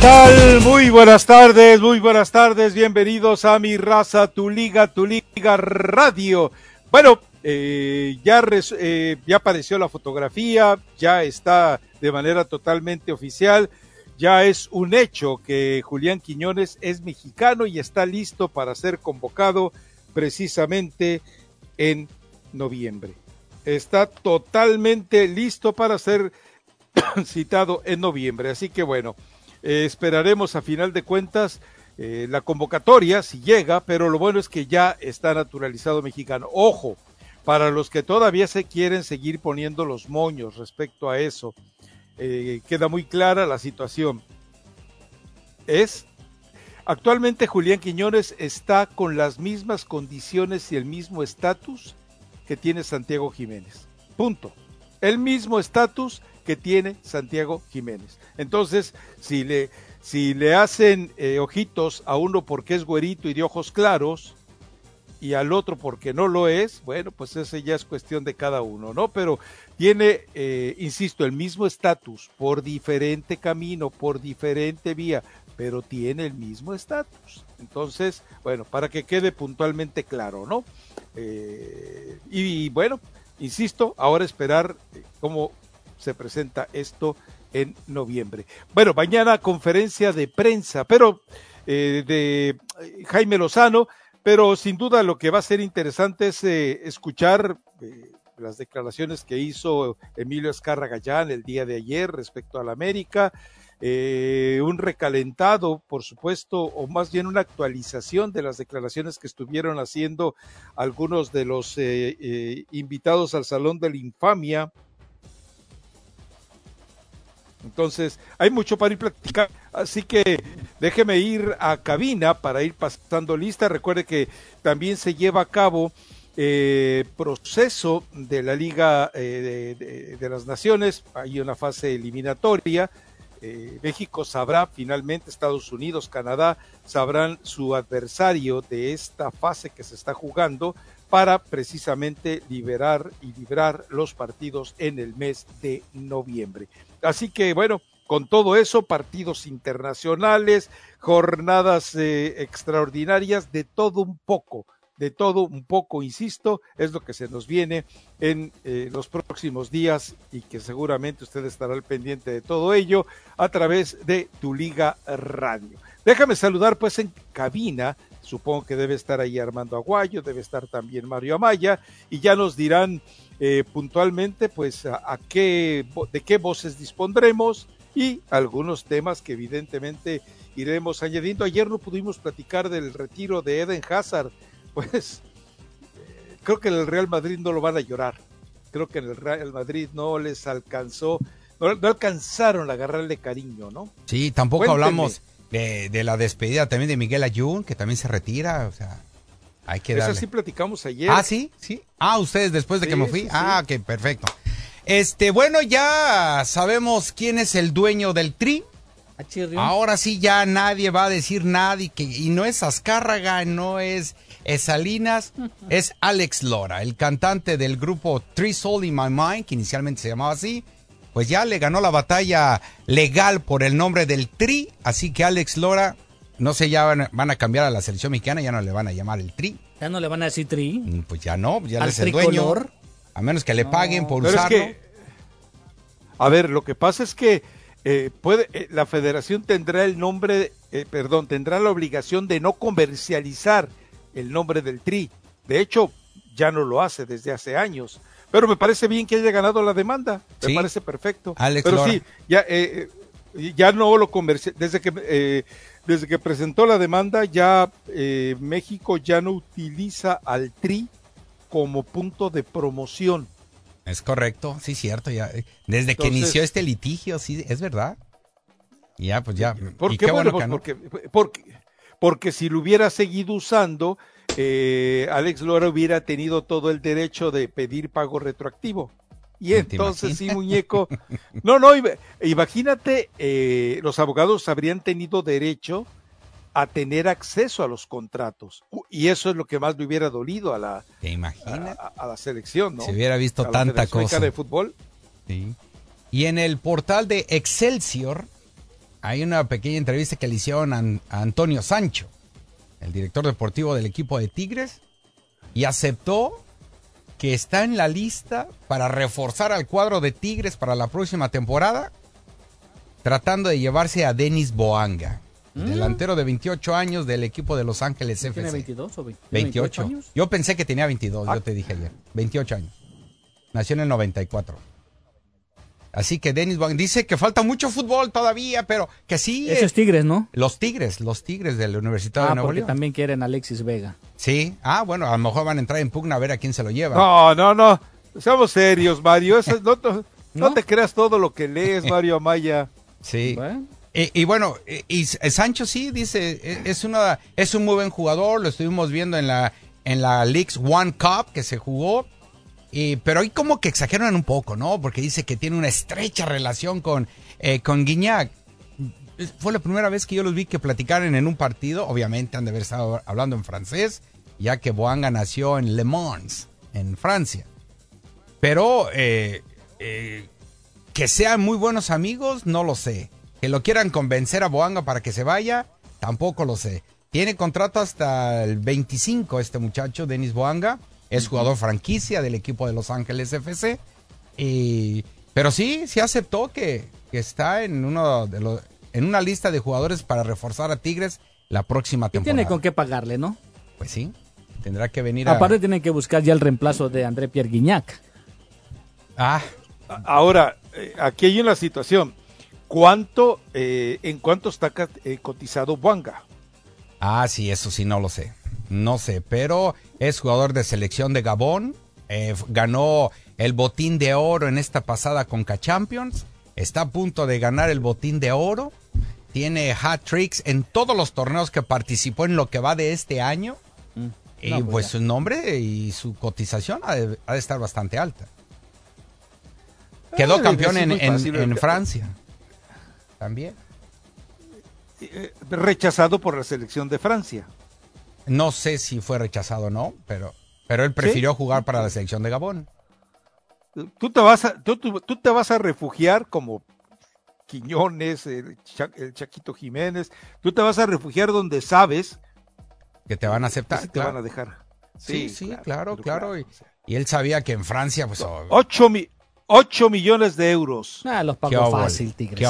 Tal? Muy buenas tardes, muy buenas tardes, bienvenidos a mi raza, tu liga, tu liga radio. Bueno, eh, ya, eh, ya apareció la fotografía, ya está de manera totalmente oficial, ya es un hecho que Julián Quiñones es mexicano y está listo para ser convocado precisamente en noviembre. Está totalmente listo para ser citado en noviembre, así que bueno. Eh, esperaremos a final de cuentas eh, la convocatoria, si llega, pero lo bueno es que ya está naturalizado mexicano. Ojo, para los que todavía se quieren seguir poniendo los moños respecto a eso, eh, queda muy clara la situación. Es, actualmente Julián Quiñones está con las mismas condiciones y el mismo estatus que tiene Santiago Jiménez. Punto. El mismo estatus que tiene Santiago Jiménez. Entonces, si le, si le hacen eh, ojitos a uno porque es güerito y de ojos claros, y al otro porque no lo es, bueno, pues ese ya es cuestión de cada uno, ¿no? Pero tiene, eh, insisto, el mismo estatus, por diferente camino, por diferente vía, pero tiene el mismo estatus. Entonces, bueno, para que quede puntualmente claro, ¿no? Eh, y, bueno, insisto, ahora esperar cómo se presenta esto en noviembre. Bueno, mañana conferencia de prensa, pero eh, de eh, Jaime Lozano, pero sin duda lo que va a ser interesante es eh, escuchar las declaraciones que hizo Emilio Escarra Gallán el día de ayer respecto a la América. un recalentado, por supuesto, o más bien una actualización de las declaraciones que estuvieron haciendo algunos de los invitados al Salón de la Infamia entonces, hay mucho para ir platicar, así que déjeme ir a cabina para ir pasando lista. Recuerde que también se lleva a cabo eh, proceso de la Liga eh, de, las Naciones, hay una fase eliminatoria. Eh, México sabrá finalmente, Estados Unidos, Canadá sabrán su adversario de esta fase que se está jugando para precisamente liberar y librar los partidos en el mes de noviembre. Así que bueno, con todo eso, partidos internacionales, jornadas eh, extraordinarias, de todo un poco, de todo un poco, insisto, es lo que se nos viene en eh, los próximos días y que seguramente usted estará al pendiente de todo ello a través de tu Liga Radio. Déjame saludar pues en cabina, supongo que debe estar ahí Armando Aguayo, debe estar también Mario Amaya y ya nos dirán eh, puntualmente pues a, qué, de qué voces dispondremos y algunos temas que evidentemente iremos añadiendo. Ayer no pudimos platicar del retiro de Eden Hazard, pues eh, creo que en el Real Madrid no lo van a llorar. Creo que en el Real Madrid no les alcanzó, no, alcanzaron a agarrarle cariño, ¿no? Sí, tampoco hablamos de, de, la despedida también de Miguel Ayun, que también se retira, o sea. Hay que darle. Eso sí platicamos ayer. Ah, sí, sí. Ah, ustedes después de que me fui. ah, ok, perfecto. Este, bueno, ya sabemos quién es el dueño del tri. Ahora sí ya nadie va a decir nada y, que, y no es Azcárraga, no es, Salinas, es Alex Lora, el cantante del grupo Three Soul in My Mind, que inicialmente se llamaba así. Pues ya le ganó la batalla legal por el nombre del Tri, así que Alex Lora no sé, ya van, a cambiar a la selección mexicana, ya no le van a llamar el Tri. Ya no le van a decir Tri. Mm, pues ya no, ya es el dueño. A menos que le paguen por Pero usarlo. Es que, a ver, lo que pasa es que eh, puede, eh, la federación tendrá el nombre, eh, perdón, tendrá la obligación de no comercializar el nombre del Tri. De hecho, ya no lo hace desde hace años. Pero me parece bien que haya ganado la demanda. Me parece perfecto. Pero sí, ya, eh, eh, ya no lo comercial. Desde que, eh, desde que presentó la demanda, ya México ya no utiliza al TRI como punto de promoción. Es correcto, sí, cierto. Ya, desde que inició este litigio, sí, es verdad. Ya, pues ya. ¿Por qué? Bueno, pues porque, porque, porque si lo hubiera seguido usando, eh, Alex Lora hubiera tenido todo el derecho de pedir pago retroactivo. Y entonces sí, muñeco. No, no, imagínate, eh, los abogados habrían tenido derecho a tener acceso a los contratos. Y eso es lo que más le hubiera dolido a la, A, la selección, ¿no? Se hubiera visto tanta cosa. de fútbol. Sí. Y en el portal de Excelsior hay una pequeña entrevista que le hicieron a Antonio Sancho el director deportivo del equipo de Tigres, y aceptó que está en la lista para reforzar al cuadro de Tigres para la próxima temporada, tratando de llevarse a Denis Boanga, mm. delantero de 28 años del equipo de Los Ángeles FC. ¿Tiene 22 o 28? años? Yo pensé que tenía 22, yo ah. te dije ayer. 28 años. Nació en el 94. Así que Denis dice que falta mucho fútbol todavía, pero que sí. Esos Tigres, ¿no? Los Tigres, los Tigres del Universidad de ah, Nuevo porque también quieren Alexis Vega. Sí. Ah, bueno, a lo mejor van a entrar en pugna a ver a quién se lo lleva. No, no, no. Seamos serios, Mario. no, te creas todo lo que lees, Mario Amaya. Sí. Y, bueno, y, Sancho sí dice, e, es una es un muy buen jugador, lo estuvimos viendo en la en la Leagues One Cup que se jugó pero ahí como que exageran un poco, ¿no? Porque dice que tiene una estrecha relación con, eh, con Guignac. Fue la primera vez que yo los vi que platicaran en un partido. Obviamente han de haber estado hablando en francés, ya que Boanga nació en Le Mans, en Francia. Pero eh, eh, que sean muy buenos amigos, no lo sé. Que lo quieran convencer a Boanga para que se vaya, tampoco lo sé. Tiene contrato hasta el 25 este muchacho, Denis Boanga. Es jugador franquicia del equipo de Los Ángeles FC. Y, pero sí, sí aceptó que, está en, uno de los, en una lista de jugadores para reforzar a Tigres la próxima temporada. Y tiene con qué pagarle, ¿no? Pues sí, tendrá que venir Aparte tienen que buscar ya el reemplazo de André Pierre Guignac. Ah. Ahora, eh, aquí hay una situación. ¿Cuánto, eh, en cuánto está eh, cotizado Buanga? Ah, sí, eso sí no lo sé. No sé, pero es jugador de selección de Gabón. Eh, ganó el botín de oro en esta pasada Conca Champions. Está a punto de ganar el botín de oro. Tiene hat tricks en todos los torneos que participó en lo que va de este año. Mm. y pues, pues su nombre y su cotización ha de, estar bastante alta. Quedó campeón en, en Francia. También. Eh, rechazado por la selección de Francia. No sé si fue rechazado o no, pero, pero él prefirió jugar para la selección de Gabón. Tú te vas a, tú, te vas a refugiar como Quiñones, el, Chaquito Jiménez, tú te vas a refugiar donde sabes que te van a aceptar. te van a dejar. Sí, sí, claro, claro. y, él sabía que en Francia, pues. Ocho, millones de euros. Ah, los pagó fácil, Tigres. Qué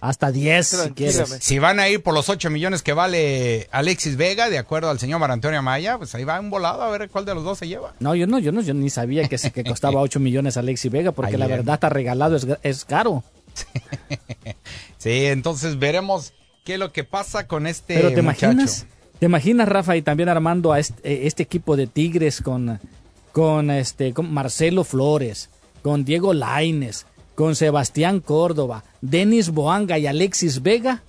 hasta 10 si quieres. Si van a ir por los 8 millones que vale Alexis Vega, de acuerdo al señor Marantonio Amaya, pues ahí va un volado a ver cuál de los dos se lleva. No, yo no, yo no, yo ni sabía que, que costaba 8 millones Alexis Vega, porque la verdad está regalado, es, es caro. sí, entonces veremos qué es lo que pasa con este Pero te imaginas, te imaginas, Rafa, y también armando a este, eh, este, equipo de Tigres con, con este, con Marcelo Flores, con Diego Laines, con Sebastián Córdoba, Denis Boanga y Alexis Vega.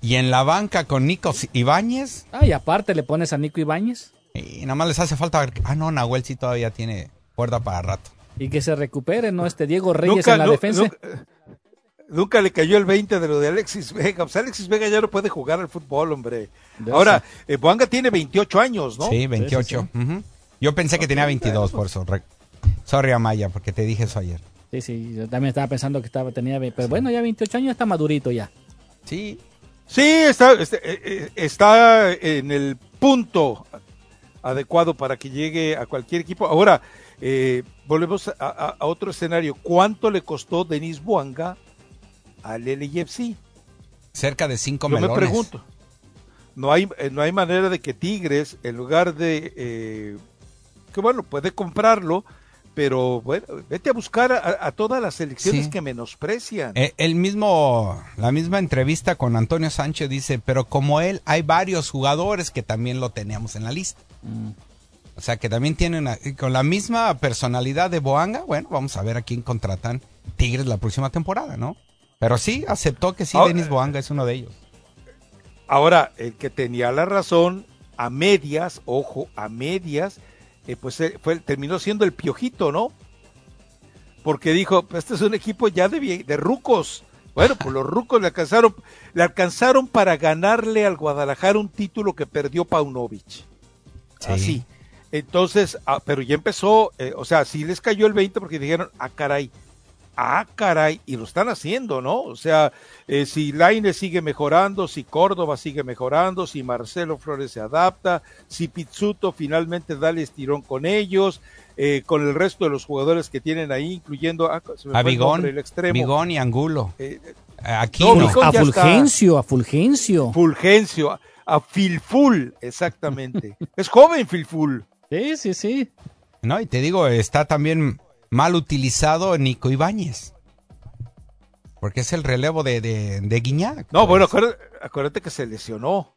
¿Y en la banca con Nico Ibáñez? Ah, y aparte le pones a Nico Ibáñez. Y nada más les hace falta. Ah, no, Nahuel sí todavía tiene cuerda para rato. Y que se recupere, ¿no? Este Diego Reyes en la defensa. Nunca, le cayó el 20 de lo de Alexis Vega. Pues Alexis Vega ya no puede jugar al fútbol, hombre. Ahora, eh, Boanga tiene 28 años, ¿no? Sí, 28. Yo pensé que tenía 22, por eso. Sorry, Amaya, porque te dije eso ayer. Sí, sí, yo también estaba pensando que estaba tenía, pero bueno, ya 28 años está madurito ya. Sí. Sí, está, está, eh, está en el punto adecuado para que llegue a cualquier equipo. Ahora, eh, volvemos a, otro escenario. ¿Cuánto le costó Denis Buanga al LFC? Cerca de 5 millones. Yo me pregunto. No hay, eh, no hay manera de que Tigres, en lugar de... Eh, que bueno, puede comprarlo, pero bueno, vete a buscar a, todas las selecciones que menosprecian. el mismo, la misma entrevista con Antonio Sánchez dice, pero como él, hay varios jugadores que también lo teníamos en la lista. Mm. O sea, que también tienen, con la misma personalidad de Boanga, bueno, vamos a ver a quién contratan Tigres la próxima temporada, ¿no? Pero sí, aceptó que sí, Denis Boanga es uno de ellos. Ahora, el que tenía la razón, a medias, ojo, a medias, eh, pues eh, fue, terminó siendo el piojito, ¿no? Porque dijo, este es un equipo ya de, de rucos. Bueno, pues los rucos le alcanzaron, le alcanzaron para ganarle al Guadalajara un título que perdió Paunovic. Así. Entonces, ah, pero ya empezó, eh, o sea, sí les cayó el 20 porque dijeron, ah, caray, ah, caray, y lo están haciendo, ¿no? O sea, eh, si Laine sigue mejorando, si Córdoba sigue mejorando, si Marcelo Flores se adapta, si Pizzuto finalmente da el estirón con ellos, eh, con el resto de los jugadores que tienen ahí, incluyendo ah, a Bigón, el extremo. y Angulo. Aquí a Fulgencio, a Fulgencio. Fulgencio, a Filful, exactamente. es joven Filful. Sí, sí, sí. No, y te digo, está también mal utilizado Nico Ibáñez. Porque es el relevo de, de, Guiñac. No, bueno, acuérdate, que se lesionó.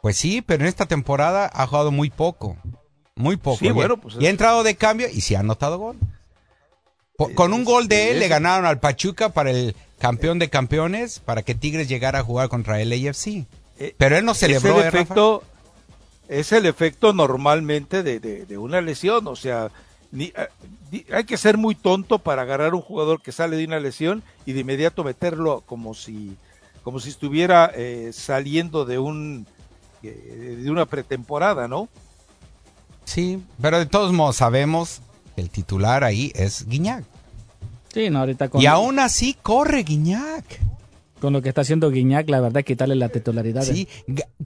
Pues sí, pero en esta temporada ha jugado muy poco. Muy poco. Sí, bueno, pues y ha entrado de cambio y sí ha anotado gol. con un gol de él le ganaron al Pachuca para el campeón de campeones, para que Tigres llegara a jugar contra el AFC. Eh, pero él no celebró. el efecto, es el efecto normalmente de, una lesión, o sea, ni, eh, hay que ser muy tonto para agarrar un jugador que sale de una lesión y de inmediato meterlo como si como si estuviera eh, saliendo de un eh, de una pretemporada, ¿no? Sí, pero de todos modos sabemos que el titular ahí es Guiñac. Sí, no, ahorita Y aún así corre Guiñac con lo que está haciendo Guiñac, la verdad, quitarle la titularidad. Sí,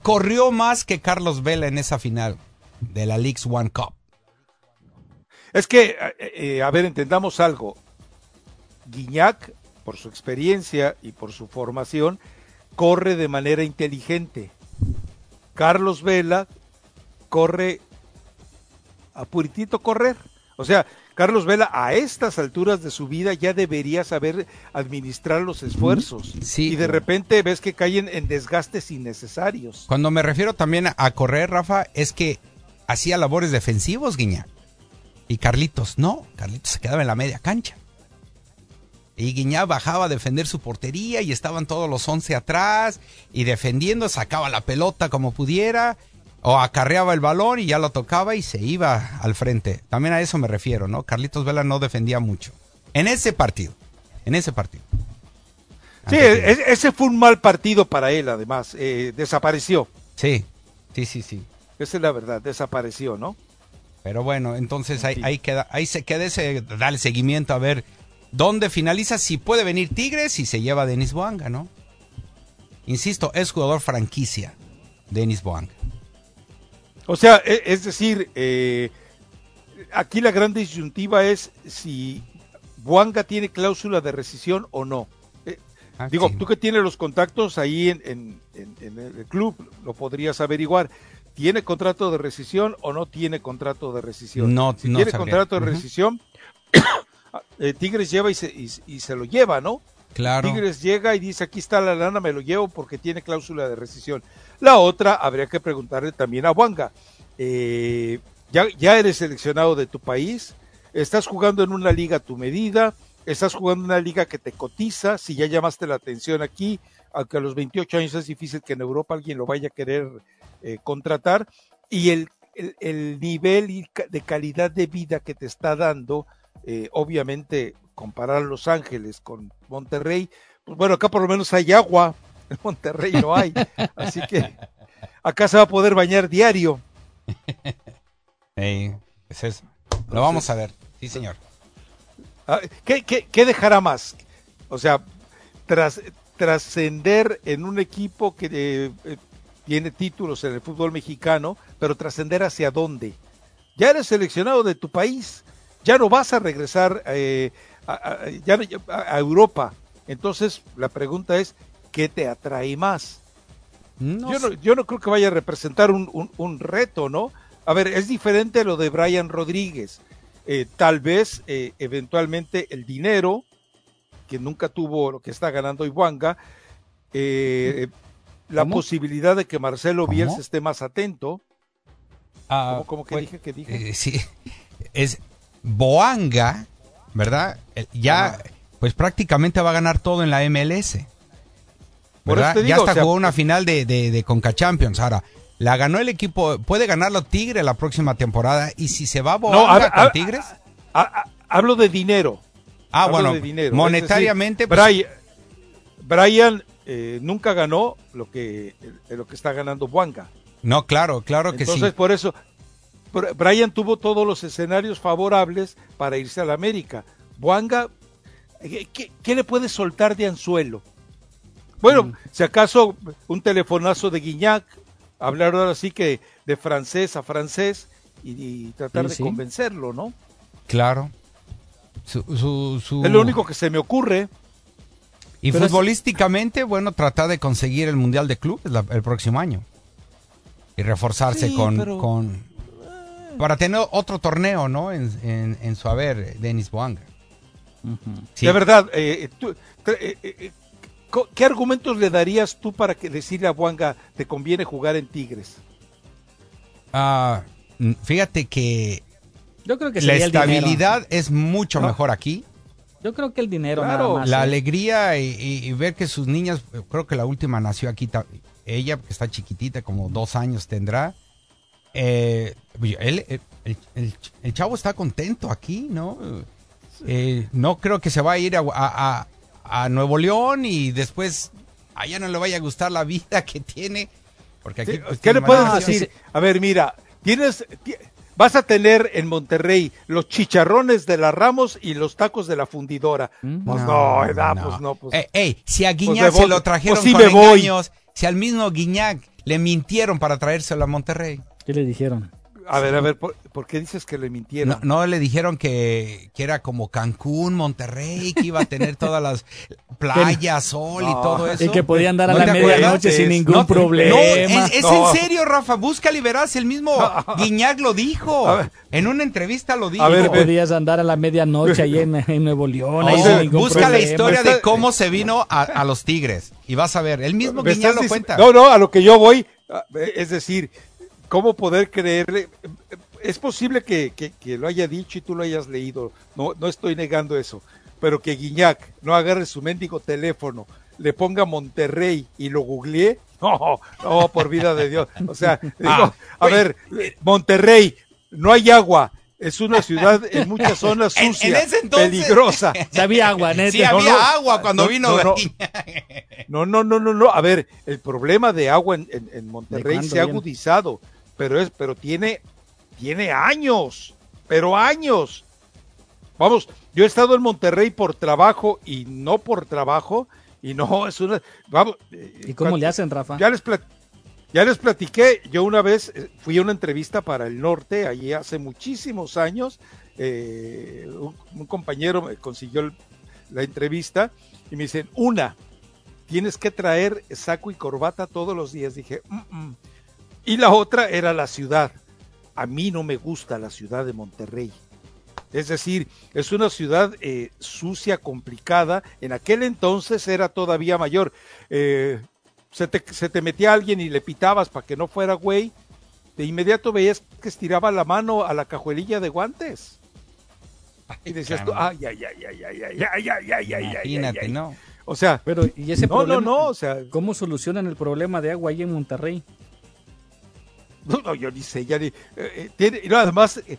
corrió más que Carlos Vela en esa final de la Leagues One Cup. Es que, eh, eh, a ver, entendamos algo. Guiñac, por su experiencia y por su formación, corre de manera inteligente. Carlos Vela corre a puritito correr. O sea, Carlos Vela a estas alturas de su vida ya debería saber administrar los esfuerzos. Y de repente ves que caen en desgastes innecesarios. Cuando me refiero también a correr, Rafa, es que hacía labores defensivos, Guiña. Y Carlitos, no, Carlitos se quedaba en la media cancha. Y Guiñá bajaba a defender su portería y estaban todos los once atrás y defendiendo, sacaba la pelota como pudiera o acarreaba el balón y ya lo tocaba y se iba al frente. También a eso me refiero, ¿no? Carlitos Vela no defendía mucho. En ese partido. En ese partido. Sí, ese fue un mal partido para él, además. Eh, desapareció. Sí, sí, sí, sí. Esa es la verdad, desapareció, ¿no? Pero bueno, entonces ahí, queda, ahí se queda ese, dale seguimiento a ver dónde finaliza, si puede venir Tigres y se lleva a Denis Boanga, ¿no? Insisto, es jugador franquicia, Denis Boanga. O sea, e, es decir, eh, aquí la gran disyuntiva es si Buanga tiene cláusula de rescisión o no. Eh, ah, digo, tú que tienes los contactos ahí en, el club, lo podrías averiguar. ¿Tiene contrato de rescisión o no tiene contrato de rescisión? No, si tiene contrato de rescisión, eh, Tigres lleva y se, y se lo lleva, ¿no? Claro. Tigres llega y dice, aquí está la lana, me lo llevo porque tiene cláusula de rescisión. La otra, habría que preguntarle también a Wanga. Eh, ya, ya eres seleccionado de tu país, estás jugando en una liga a tu medida, estás jugando en una liga que te cotiza, si ya llamaste la atención aquí, aunque a los 28 años es difícil que en Europa alguien lo vaya a querer eh, contratar, y el, el, nivel de calidad de vida que te está dando, eh, obviamente comparar Los Ángeles con Monterrey, pues bueno, acá por lo menos hay agua, en Monterrey no hay, así que acá se va a poder bañar diario. es eso. Lo vamos a ver, sí señor. Ah, ¿Qué, qué, qué dejará más? O sea, tras trascender en un equipo que eh, tiene títulos en el fútbol mexicano, pero trascender hacia dónde. Ya eres seleccionado de tu país, ya no vas a regresar eh, a, a, Europa. Entonces, la pregunta es, ¿qué te atrae más? yo, no, yo, no, creo que vaya a representar un, un, reto, ¿no? A ver, es diferente lo de Brian Rodríguez. tal vez, eventualmente, el dinero, que nunca tuvo lo que está ganando Ibuanga, eh, la posibilidad de que Marcelo Bielsa esté más atento. Ah, ¿Cómo, que dije que dije? Eh, sí, es Boanga, ¿verdad? Ya, pues prácticamente va a ganar todo en la MLS. ¿verdad? ya hasta jugó una final de, de, Conca Champions. Ahora, la ganó el equipo, puede ganarlo Tigre la próxima temporada. Y si se va Boanga con Tigres. hablo de dinero. Ah, bueno, monetariamente. Brian, Brian eh, nunca ganó lo que, lo que está ganando Buanga. No, claro, claro que sí. Entonces, por eso, Brian tuvo todos los escenarios favorables para irse a la América. Buanga, eh, ¿qué, le puede soltar de anzuelo? Bueno, mm. si acaso un telefonazo de Guiñac, hablar ahora sí que de francés a francés y, tratar de convencerlo, ¿no? Claro. Es lo único que se me ocurre. Y futbolísticamente, bueno, tratar de conseguir el Mundial de Clubes el próximo año. Y reforzarse con, con... Para tener otro torneo, ¿no? En, en, su haber, Denis Boanga. De verdad, eh, eh, eh, ¿qué argumentos le darías tú para que decirle a Boanga te conviene jugar en Tigres? Ah, fíjate que yo creo que la estabilidad es mucho mejor aquí. Yo creo que el dinero claro, La ¿eh? alegría y, ver que sus niñas, creo que la última nació aquí, ella que está chiquitita, como dos años tendrá. Eh, él, el, chavo está contento aquí, ¿no? Eh, no creo que se va a ir a, Nuevo León y después allá no le vaya a gustar la vida que tiene. Porque aquí, pues, ¿Qué le puedes decir? A ver, mira, tienes, Vas a tener en Monterrey los chicharrones de la Ramos y los tacos de la fundidora. Mm. Pues no, edad, pues no. Pues, eh, ey, si a pues Guiñac se lo trajeron pues con engaños, si al mismo Guiñac le mintieron para traérselo a Monterrey. ¿Qué le dijeron? A ver, a ver, ¿por, qué dices que le mintieron? No, le dijeron que, que, era como Cancún, Monterrey, que iba a tener todas las playas, sol y todo eso. Y que podía andar a la medianoche sin ningún problema. No, es, en serio, Rafa, busca liberarse. El mismo Guiñac lo dijo. En una entrevista lo dijo. A ver, podías andar a la medianoche ahí en, Nuevo León. busca la historia de cómo se vino a, los Tigres. Y vas a ver, el mismo Guiñac lo cuenta. No, no, a lo que yo voy, es decir, ¿Cómo poder creerle? Es posible que, lo haya dicho y tú lo hayas leído, no, no estoy negando eso, pero que Guiñac no agarre su mendigo teléfono, le ponga Monterrey y lo googleé, no, no, por vida de Dios. O sea, ah, a ver, Monterrey, no hay agua, es una ciudad en muchas zonas sucia, peligrosa. Sí había agua, Sí había agua cuando vino. No no, no, no, no, A ver, el problema de agua en, Monterrey se ha agudizado pero es, pero tiene, tiene años, pero años. Vamos, yo he estado en Monterrey por trabajo y no por trabajo, y no, es una, vamos. ¿Y cómo le hacen, Rafa? Ya les, ya les platiqué, yo una vez eh, fui a una entrevista para el norte, allí hace muchísimos años, eh, un, compañero me consiguió la entrevista y me dicen, una, tienes que traer saco y corbata todos los días. Dije, mm, mm". Y la otra era la ciudad. A mí no me gusta la ciudad de Monterrey. Es decir, es una ciudad eh, sucia, complicada. En aquel entonces era todavía mayor. Eh, se, te, metía alguien y le pitabas para que no fuera güey. De inmediato veías que estiraba la mano a la cajuelilla de guantes. Y decías tú, ay, ay, ay, ay, ay, ay, ay, ay, ay, ay, Imagínate, ¿no? O sea, pero y ese no, no, no, o sea, ¿cómo solucionan el problema de agua ahí en Monterrey? No, yo ni sé, ya ni. Eh, eh, tiene, y no, además, eh,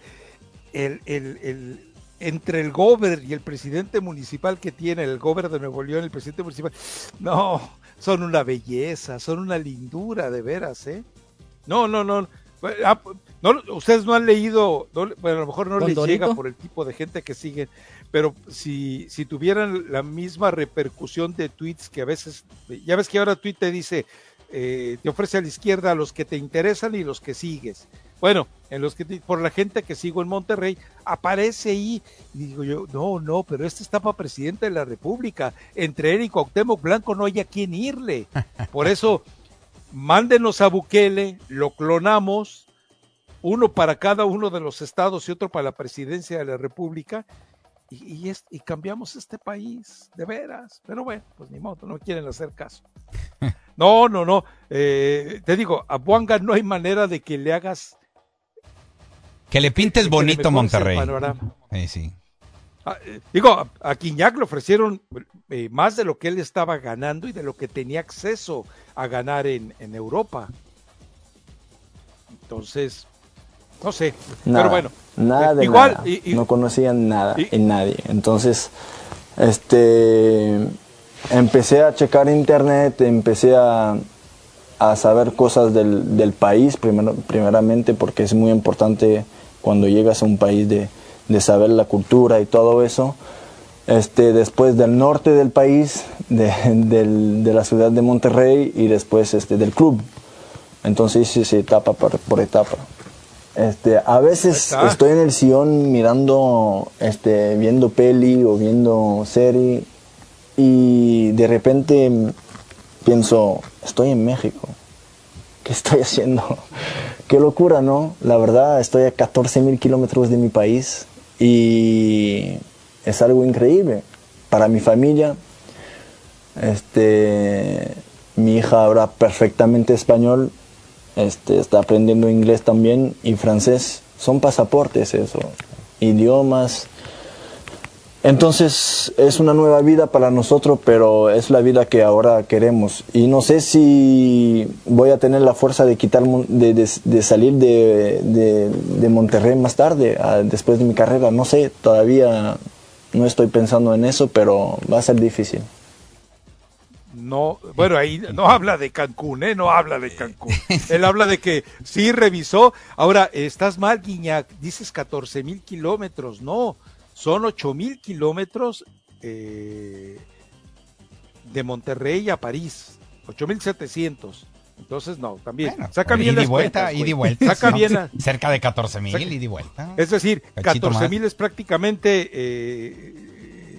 el, el, el, entre el gober y el presidente municipal que tiene, el gober de Nuevo León, el presidente municipal, no, son una belleza, son una lindura de veras, ¿eh? No, no, no, Ah, no, ustedes no han leído, bueno, a lo mejor no les llega por el tipo de gente que siguen, pero si, si tuvieran la misma repercusión de tweets que a veces, ya ves que ahora Twitter dice, eh, te ofrece a la izquierda a los que te interesan y los que sigues. Bueno, en los que por la gente que sigo en Monterrey, aparece ahí, y digo yo, no, no, pero este está para presidente de la República. Entre él y Cuauhtémoc Blanco no hay a quién irle. Por eso, mándenos a Bukele, lo clonamos, uno para cada uno de los estados y otro para la presidencia de la República, y, y, cambiamos este país, de veras. Pero bueno, pues ni modo, no quieren hacer caso. No, no, no. Eh, te digo, a Buanga no hay manera de que le hagas que le pintes bonito Monterrey. sí. Ah, eh, digo, a Quiñac le ofrecieron eh, más de lo que él estaba ganando y de lo que tenía acceso a ganar en, Europa. Entonces, no sé. pero bueno. Nada de igual, nada. no conocían nada en nadie. Entonces, este, empecé a checar internet, empecé a, a saber cosas del, del país, primero, primeramente porque es muy importante cuando llegas a un país de, saber la cultura y todo eso. Este, después del norte del país, de, la ciudad de Monterrey y después este, del club. Entonces hice etapa por, etapa. Este, a veces estoy en el sillón mirando, este, viendo peli o viendo serie y de repente pienso, estoy en México. ¿Qué estoy haciendo? Qué locura, ¿no? La verdad, estoy a 14 mil kilómetros de mi país y es algo increíble para mi familia. Este, mi hija habla perfectamente español, este, está aprendiendo inglés también y francés. Son pasaportes eso, idiomas, entonces es una nueva vida para nosotros, pero es la vida que ahora queremos. Y no sé si voy a tener la fuerza de quitar, de, salir de, Monterrey más tarde, después de mi carrera. No sé, todavía no estoy pensando en eso, pero va a ser difícil. No, bueno, ahí no habla de Cancún, ¿eh? No habla de Cancún. Él habla de que sí revisó. Ahora, estás mal, Guiñac. Dices 14 mil kilómetros. No, son ocho mil kilómetros eh, de Monterrey a París, ocho mil setecientos. Entonces, no, también. saca bien las vuelta, y vuelta. Saca bien cerca de 14 mil y de vuelta. Es decir, 14 mil es prácticamente eh,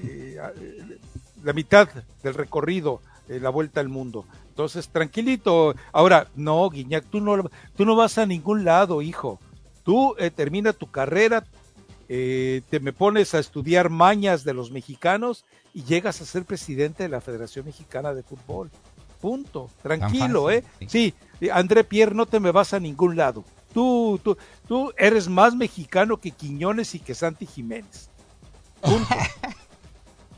eh, la mitad del recorrido, la vuelta al mundo. Entonces, tranquilito. Ahora, no, Guiñac, tú no, tú no vas a ningún lado, hijo. Tú termina tu carrera, eh, te me pones a estudiar mañas de los mexicanos y llegas a ser presidente de la Federación Mexicana de Fútbol. Punto. Tranquilo, ¿eh? Sí. André Pierre, no te me vas a ningún lado. Tú, tú, tú eres más mexicano que Quiñones y que Santi Jiménez. Punto.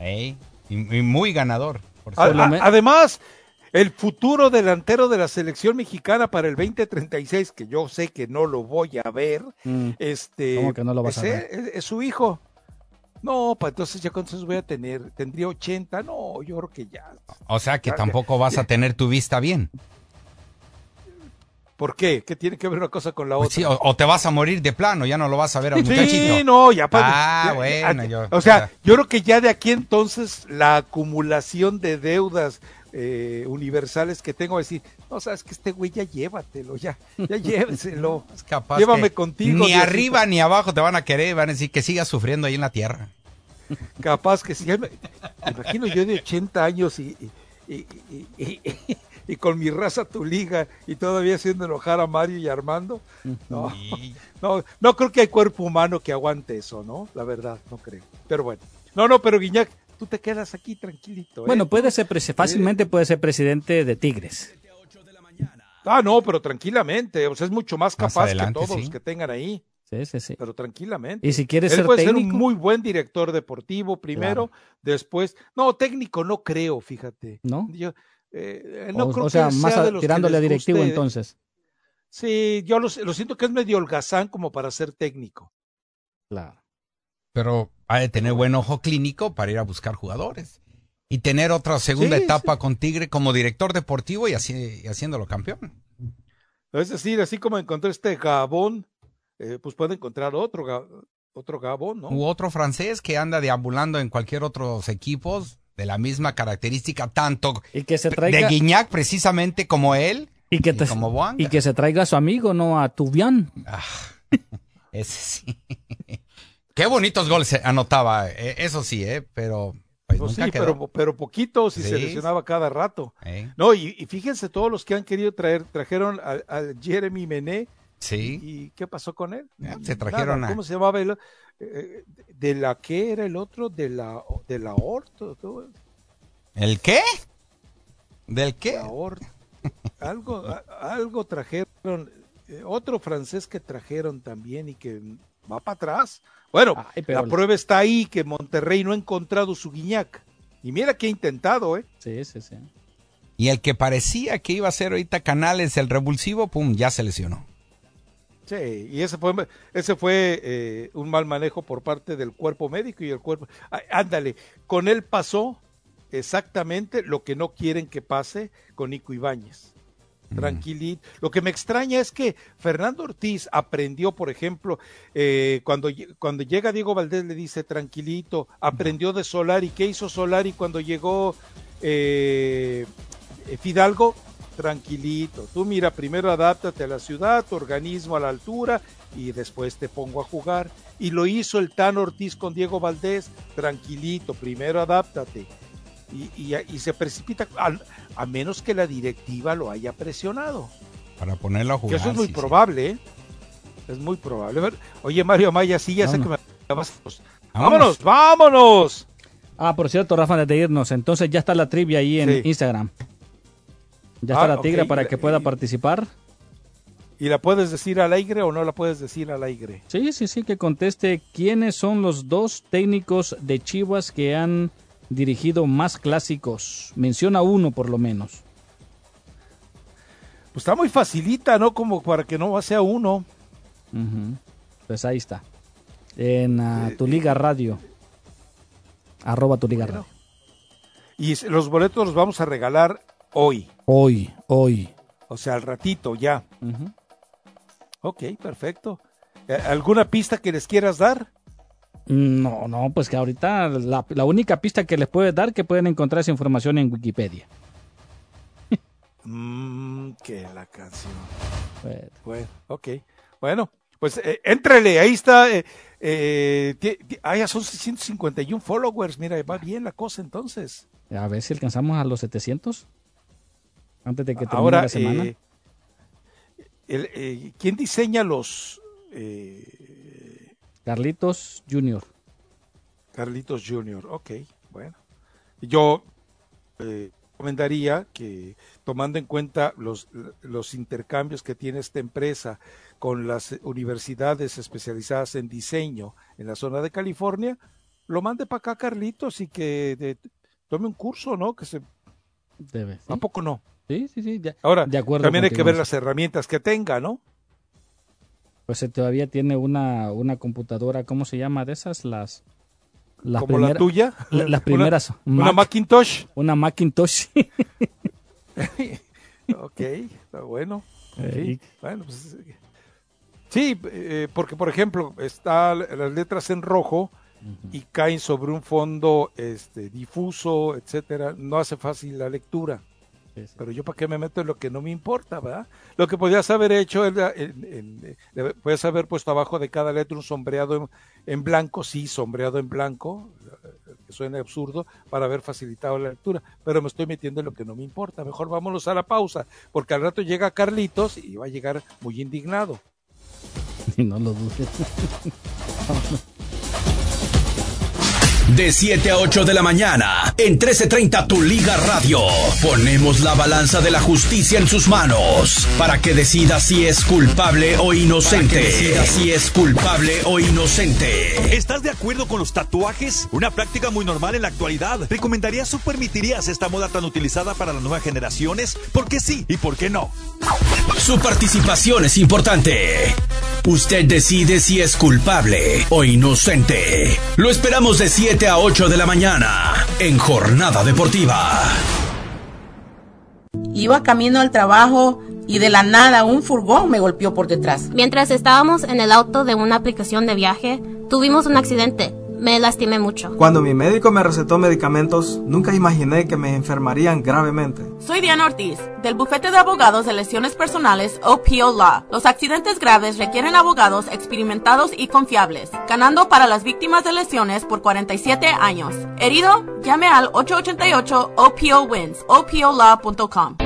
y, muy ganador. además, el futuro delantero de la selección mexicana para el 2036, que yo sé que no lo voy a ver, mm. este, ¿Cómo que no lo vas a ver? Es, su hijo. No, pues entonces ya cuántos voy a tener, tendría 80, no, yo creo que ya. O sea que tampoco vas a tener tu vista bien. ¿Por qué? ¿Qué tiene que ver una cosa con la pues otra? o, te vas a morir de plano, ya no lo vas a ver a un Sí, no, ya para. Ah, bueno, yo. O sea, yo creo que ya de aquí entonces la acumulación de deudas, eh, universales que tengo, decir, no sabes que este güey ya llévatelo, ya, ya lléveselo. Es capaz Llévame contigo. Ni arriba ni abajo te van a querer, van a decir que sigas sufriendo ahí en la tierra. Capaz que sí. Me, imagino yo de 80 años y, y, con mi raza tu liga y todavía haciendo enojar a Mario y Armando. No, no, no creo que hay cuerpo humano que aguante eso, ¿no? La verdad, no creo. Pero bueno. No, no, pero Guiñac, tú te quedas aquí tranquilito. ¿eh? Bueno, puede ser, fácilmente puede ser presidente de Tigres. Ah, no, pero tranquilamente, o sea, es mucho más capaz que todos los que tengan ahí. Sí, sí, sí. Pero tranquilamente. Y si quieres ser puede ser un muy buen director deportivo primero, después. No, técnico no creo, fíjate. ¿No? Eh, no o, creo sea, más tirándole a directivo entonces. Sí, yo lo, lo siento que es medio holgazán como para ser técnico. Claro pero ha de tener buen ojo clínico para ir a buscar jugadores. Y tener otra segunda etapa con Tigre como director deportivo y, así, haciéndolo campeón. Es decir, así como encontró este Gabón, eh, pues puede encontrar otro, otro Gabón, ¿no? U otro francés que anda deambulando en cualquier otros equipos de la misma característica, tanto y que se traiga... de Guiñac precisamente como él, y que, como y que se traiga a su amigo, ¿no? A Tubián. Ah, ese sí. Qué bonitos goles anotaba, eh, eso sí, ¿eh? Pero pues sí, pero, pero poquitos y se lesionaba cada rato. No, y, fíjense todos los que han querido traer, trajeron a, Jeremy Mené. Sí. ¿Y qué pasó con él? se trajeron a... ¿Cómo se llamaba el, eh, ¿De la qué era el otro? ¿De la, de la orto? ¿El qué? ¿Del qué? algo, algo trajeron, eh, otro francés que trajeron también y que va para atrás. Bueno, la prueba está ahí que Monterrey no ha encontrado su guiñac. Y mira que ha intentado, ¿eh? Sí, sí, sí. Y el que parecía que iba a ser ahorita Canales, el revulsivo, pum, ya se lesionó. Sí, y ese fue, ese fue eh, un mal manejo por parte del cuerpo médico y el cuerpo. ándale, con él pasó exactamente lo que no quieren que pase con Nico Ibáñez tranquilito. Lo que me extraña es que Fernando Ortiz aprendió, por ejemplo, eh, cuando, cuando llega Diego Valdés le dice tranquilito, aprendió de Solari. ¿Qué hizo Solari cuando llegó eh, Fidalgo? Tranquilito. Tú mira, primero adáptate a la ciudad, tu organismo a la altura y después te pongo a jugar. Y lo hizo el Tan Ortiz con Diego Valdés, tranquilito, primero adáptate y, se precipita, a, menos que la directiva lo haya presionado. Para ponerlo a jugar. eso es muy probable, ¿eh? Es muy probable. Oye, Mario Amaya, sí, ya sé que me... Vámonos, vámonos. Ah, por cierto, Rafa, de irnos, entonces ya está la trivia ahí en Instagram. Ya está ah, la tigre para que pueda participar. ¿Y la puedes decir al aire o no la puedes decir al aire? Sí, sí, sí, que conteste quiénes son los dos técnicos de Chivas que han dirigido más clásicos? Menciona uno por lo menos. Pues está muy facilita, ¿no? Como para que no sea uno. Pues ahí está. En ah, eh, tu liga radio. Arroba tu liga radio. Y los boletos los vamos a regalar hoy. Hoy, hoy. O sea, al ratito ya. Ok, perfecto. Eh, ¿Alguna pista que les quieras dar? No, no, pues que ahorita la, única pista que les puede dar que pueden encontrar esa información en Wikipedia. Mmm, que la canción. Bueno, ok. Bueno, pues eh, éntrele, ahí está. Eh, eh, ah, ya son 651 followers, mira, va bien la cosa entonces. A ver si alcanzamos a los 700 antes de que termine Ahora, la semana. Eh, el, ¿Quién diseña los... Carlitos Junior. Carlitos Junior, ok, bueno. Yo eh, recomendaría que, tomando en cuenta los, los intercambios que tiene esta empresa con las universidades especializadas en diseño en la zona de California, lo mande para acá Carlitos y que tome un curso, ¿no? Que se debe. ¿A poco no? Sí, sí, sí. Ahora, de acuerdo también hay que ver las herramientas que tenga, ¿no? Pues todavía tiene una, una computadora, ¿cómo se llama de esas? Las, las ¿Como la tuya? las primeras. ¿Una, Macintosh? Una Macintosh. ok, está bueno. Bueno, pues, sí, eh, porque por ejemplo, están las letras en rojo y caen sobre un fondo este, difuso, etcétera, no hace fácil la lectura. Pero yo para qué me meto en lo que no me importa, ¿verdad? Lo que podías haber hecho, en, podías haber puesto abajo de cada letra un sombreado en, blanco, sí, sombreado en blanco, que suena absurdo, para haber facilitado la lectura, pero me estoy metiendo en lo que no me importa. Mejor vámonos a la pausa, porque al rato llega Carlitos y va a llegar muy indignado. no lo dudes. De 7 a 8 de la mañana, en 1330 Tu Liga Radio. Ponemos la balanza de la justicia en sus manos para que decida si es culpable o inocente. Para que decida si es culpable o inocente. ¿Estás de acuerdo con los tatuajes? Una práctica muy normal en la actualidad. ¿Recomendarías o permitirías esta moda tan utilizada para las nuevas generaciones? ¿Por qué sí y por qué no? Su participación es importante. Usted decide si es culpable o inocente. Lo esperamos de 7 a 8 de la mañana en Jornada Deportiva. Iba camino al trabajo y de la nada un furgón me golpeó por detrás. Mientras estábamos en el auto de una aplicación de viaje, tuvimos un accidente. Me lastimé mucho. Cuando mi médico me recetó medicamentos, nunca imaginé que me enfermarían gravemente. Soy Diana Ortiz, del bufete de abogados de lesiones personales OPO Law. Los accidentes graves requieren abogados experimentados y confiables, ganando para las víctimas de lesiones por 47 años. Herido, llame al 888 OPO Wins, opolaw.com.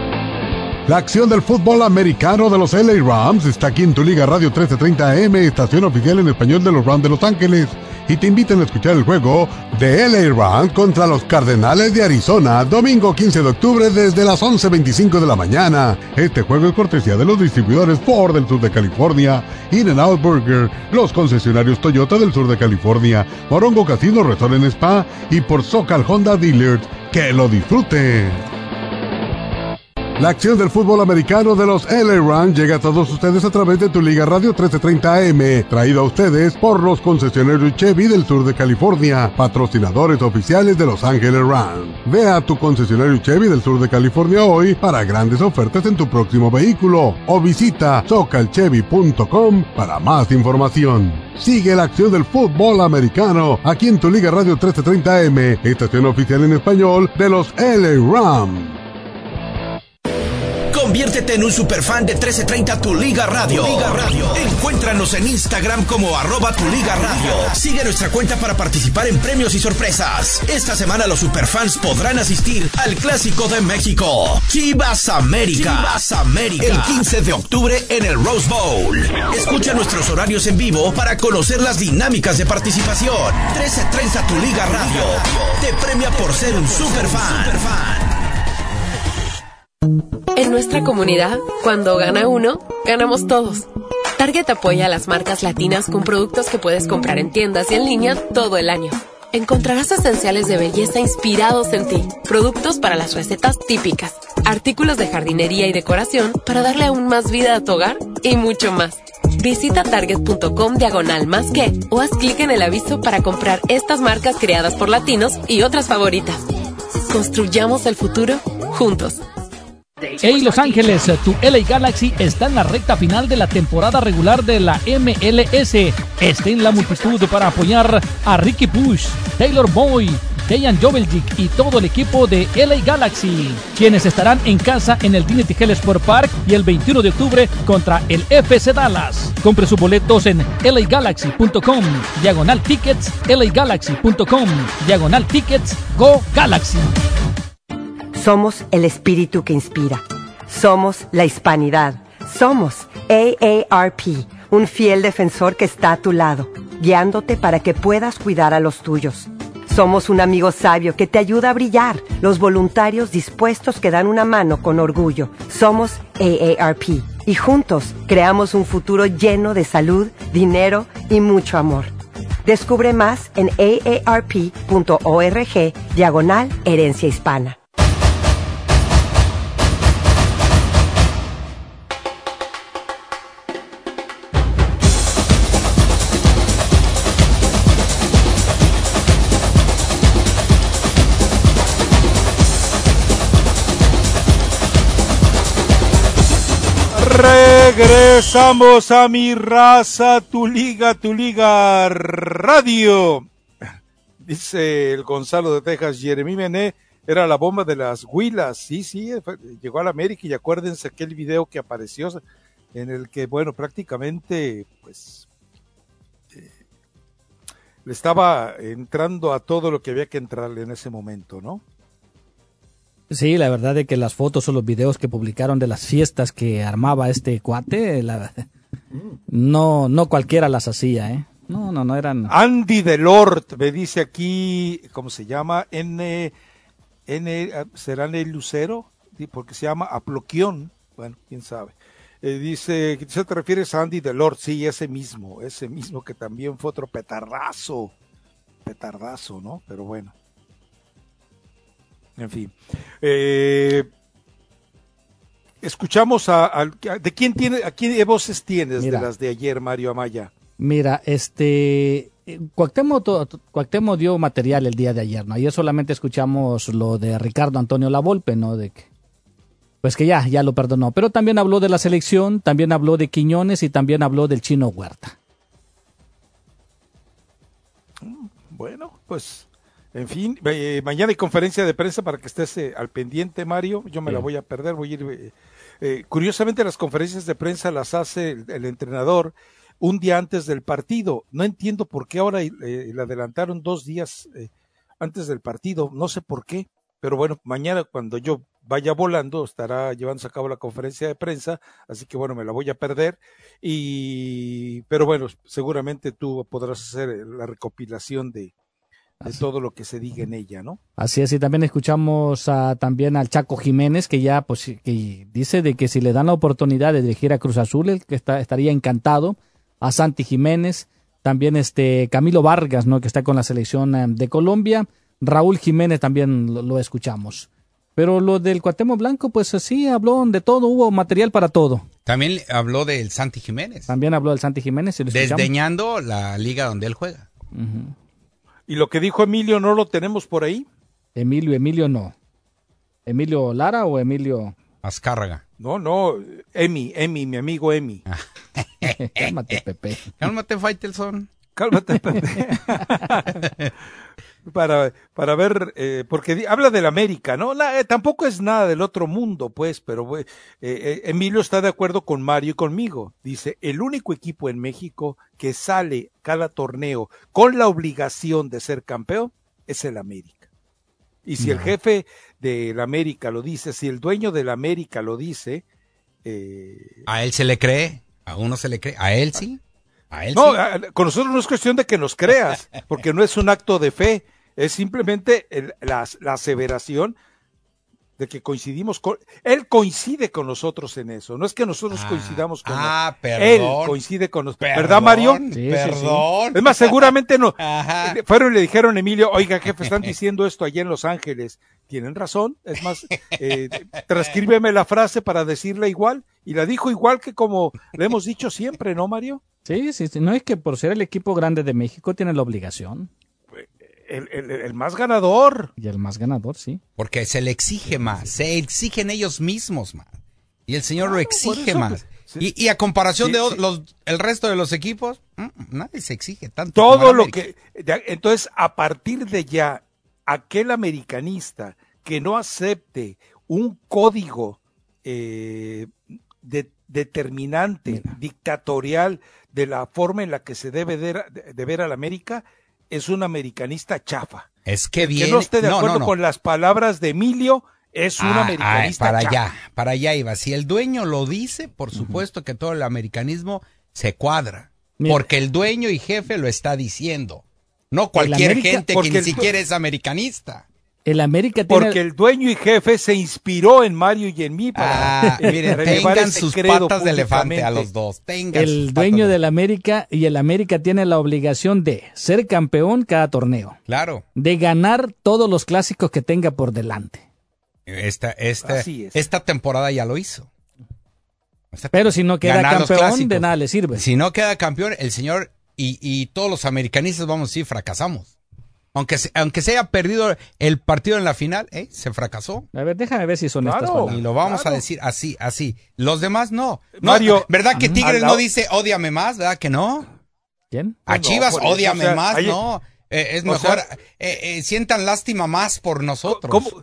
La acción del fútbol americano de los LA Rams está aquí en tu Liga Radio 1330 AM, estación oficial en español de los Rams de Los Ángeles y te invitan a escuchar el juego de LA Rams contra los Cardenales de Arizona, domingo 15 de octubre desde las 11.25 de la mañana. Este juego es cortesía de los distribuidores Ford del sur de California, In-N-Out Burger, los concesionarios Toyota del sur de California, Morongo Casino Resort en Spa y por Socal Honda Dealers. ¡Que lo disfruten! La acción del fútbol americano de los LA llega a todos ustedes a través de tu Liga Radio 1330 AM, traído a ustedes por los concesionarios Chevy del sur de California, patrocinadores oficiales de Los Ángeles Rams. Ve a tu concesionario Chevy del sur de California hoy para grandes ofertas en tu próximo vehículo o visita socalchevy.com para más información. Sigue la acción del fútbol americano aquí en tu Liga Radio 1330 AM, estación oficial en español de los LA Rams. Conviértete en un superfan de 1330 Tu Liga Radio. Radio. Encuéntranos en Instagram como arroba Tu Liga Radio. Sigue nuestra cuenta para participar en premios y sorpresas. Esta semana los superfans podrán asistir al Clásico de México. Chivas América. Chivas América. El 15 de octubre en el Rose Bowl. Escucha nuestros horarios en vivo para conocer las dinámicas de participación. 1330 Tu Liga Radio. Te premia por ser un superfan. En nuestra comunidad, cuando gana uno, ganamos todos. Target apoya a las marcas latinas con productos que puedes comprar en tiendas y en línea todo el año. Encontrarás esenciales de belleza inspirados en ti, productos para las recetas típicas, artículos de jardinería y decoración para darle aún más vida a tu hogar y mucho más. Visita target.com diagonal más que o haz clic en el aviso para comprar estas marcas creadas por latinos y otras favoritas. Construyamos el futuro juntos. Hey Los Ángeles, tu LA Galaxy está en la recta final de la temporada regular de la MLS. Está en la multitud para apoyar a Ricky Push, Taylor Boy, Dejan Joveljic y todo el equipo de LA Galaxy, quienes estarán en casa en el Dignity Health Sport Park y el 21 de octubre contra el FC Dallas. Compre sus boletos en lagalaxy.com, diagonal tickets, lagalaxy.com, diagonal tickets, go Galaxy. Somos el espíritu que inspira. Somos la hispanidad. Somos AARP, un fiel defensor que está a tu lado, guiándote para que puedas cuidar a los tuyos. Somos un amigo sabio que te ayuda a brillar, los voluntarios dispuestos que dan una mano con orgullo. Somos AARP y juntos creamos un futuro lleno de salud, dinero y mucho amor. Descubre más en aarp.org diagonal herencia hispana. Regresamos a mi raza, tu liga, tu liga radio. Dice el Gonzalo de Texas, Jeremy Mené era la bomba de las huilas. Sí, sí, llegó a la América y acuérdense aquel video que apareció en el que, bueno, prácticamente, pues, eh, le estaba entrando a todo lo que había que entrarle en ese momento, ¿no? Sí, la verdad de que las fotos o los videos que publicaron de las fiestas que armaba este cuate, no, no cualquiera las hacía, ¿eh? No, no, no eran. Andy Delort me dice aquí, ¿cómo se llama? N, N, ¿será el Lucero? Porque se llama Aploquión. Bueno, quién sabe. Eh, dice, ¿se te refieres a Andy Delort? Sí, ese mismo, ese mismo que también fue otro petardazo. Petardazo, ¿no? Pero bueno. En fin. Eh, escuchamos a, de quién tiene, a quién voces tienes de las de ayer, Mario Amaya. Mira, este Cuauhtémoc, dio material el día de ayer, ¿no? Ayer solamente escuchamos lo de Ricardo Antonio Lavolpe, ¿no? De que pues que ya, ya lo perdonó. Pero también habló de la selección, también habló de Quiñones y también habló del chino Huerta. Bueno, pues, en fin, eh, mañana hay conferencia de prensa para que estés eh, al pendiente, Mario. Yo me la voy a perder, voy a ir. Eh, curiosamente, las conferencias de prensa las hace el, entrenador un día antes del partido. No entiendo por qué ahora le adelantaron dos días antes del partido. No sé por qué, pero bueno, mañana cuando yo vaya volando, estará llevándose a cabo la conferencia de prensa, así que bueno, me la voy a perder. Y, pero bueno, seguramente tú podrás hacer la recopilación de, de todo lo que se diga en ella, ¿no? Así es, y también escuchamos también al Chaco Jiménez, que ya pues, que dice de que si le dan la oportunidad de dirigir a Cruz Azul, él que está, estaría encantado, a Santi Jiménez, también este Camilo Vargas, ¿no? que está con la selección eh, de Colombia, Raúl Jiménez también lo escuchamos. Pero lo del Cuatemo Blanco, pues sí, habló de todo, hubo material para todo. También habló del Santi Jiménez. También habló del Santi Jiménez. Desdeñando la liga donde él juega. ¿Y lo que dijo Emilio no lo tenemos por ahí? Emilio, Emilio no. ¿Emilio Lara o Emilio? Azcárraga. No, no, Emi, Emi, mi amigo Emi. Cálmate, Pepe. Cálmate, Faitelson. Cálmate, Pepe. para, para ver, eh, porque habla del América, ¿no? Eh, tampoco es nada del otro mundo, pues, pero eh, Emilio está de acuerdo con Mario y conmigo. Dice, el único equipo en México que sale cada torneo con la obligación de ser campeón es el América. Y si el jefe del América lo dice, si el dueño del América lo dice... a él se le cree, a uno se le cree, a él sí. A él no, con nosotros no es cuestión de que nos creas, porque no es un acto de fe, es simplemente la, aseveración de que coincidimos con él coincide con nosotros en eso no es que nosotros ah, coincidamos con ah, él perdón, él coincide con nosotros verdad Mario sí, perdón es más seguramente no. Fueron y le dijeron Emilio oiga jefe están diciendo esto allá en Los Ángeles tienen razón es más eh, transcríbeme la frase para decirla igual y la dijo igual que como le hemos dicho siempre no Mario sí sí sí no es que por ser el equipo grande de México tiene la obligación el, más ganador. Y el más ganador, sí. Porque se le exige más, se exigen ellos mismos más. Y el señor lo exige más. y, a comparación de los, el resto de los equipos, mm, nadie se exige tanto. Todo lo que... Entonces, a partir de ya, aquel americanista que no acepte un código eh, determinante, dictatorial, de la forma en la que se debe de, de ver a la América, es un americanista chafa. Es que viene... Que no esté de acuerdo con las palabras de Emilio, es un ah, americanista para allá, para allá iba. Si el dueño lo dice, por supuesto que todo el americanismo se cuadra. Porque el dueño y jefe lo está diciendo. No cualquier gente que ni siquiera es americanista. El América Porque el dueño y jefe se inspiró en Mario y en mí para ah, miren, tengan sus patas de elefante a los dos. Tengan el dueño del América y el América tiene la obligación de ser campeón cada torneo. Claro. De ganar todos los clásicos que tenga por delante. Esta, esta, esta temporada ya lo hizo. Pero si no queda campeón, de nada le sirve. Si no queda campeón, el señor y, y todos los americanistas vamos a decir fracasamos. Aunque se, aunque se haya perdido el partido en la final, ¿eh? se fracasó. A ver, déjame ver si son estas palabras. Y lo vamos a decir así, así. Los demás no. Mario, ¿verdad que Tigres no dice odiame más? ¿Verdad que no? ¿Quién? A Chivas, odiame más, no. Eh, es mejor, eh, eh, sientan lástima más por nosotros. ¿Cómo,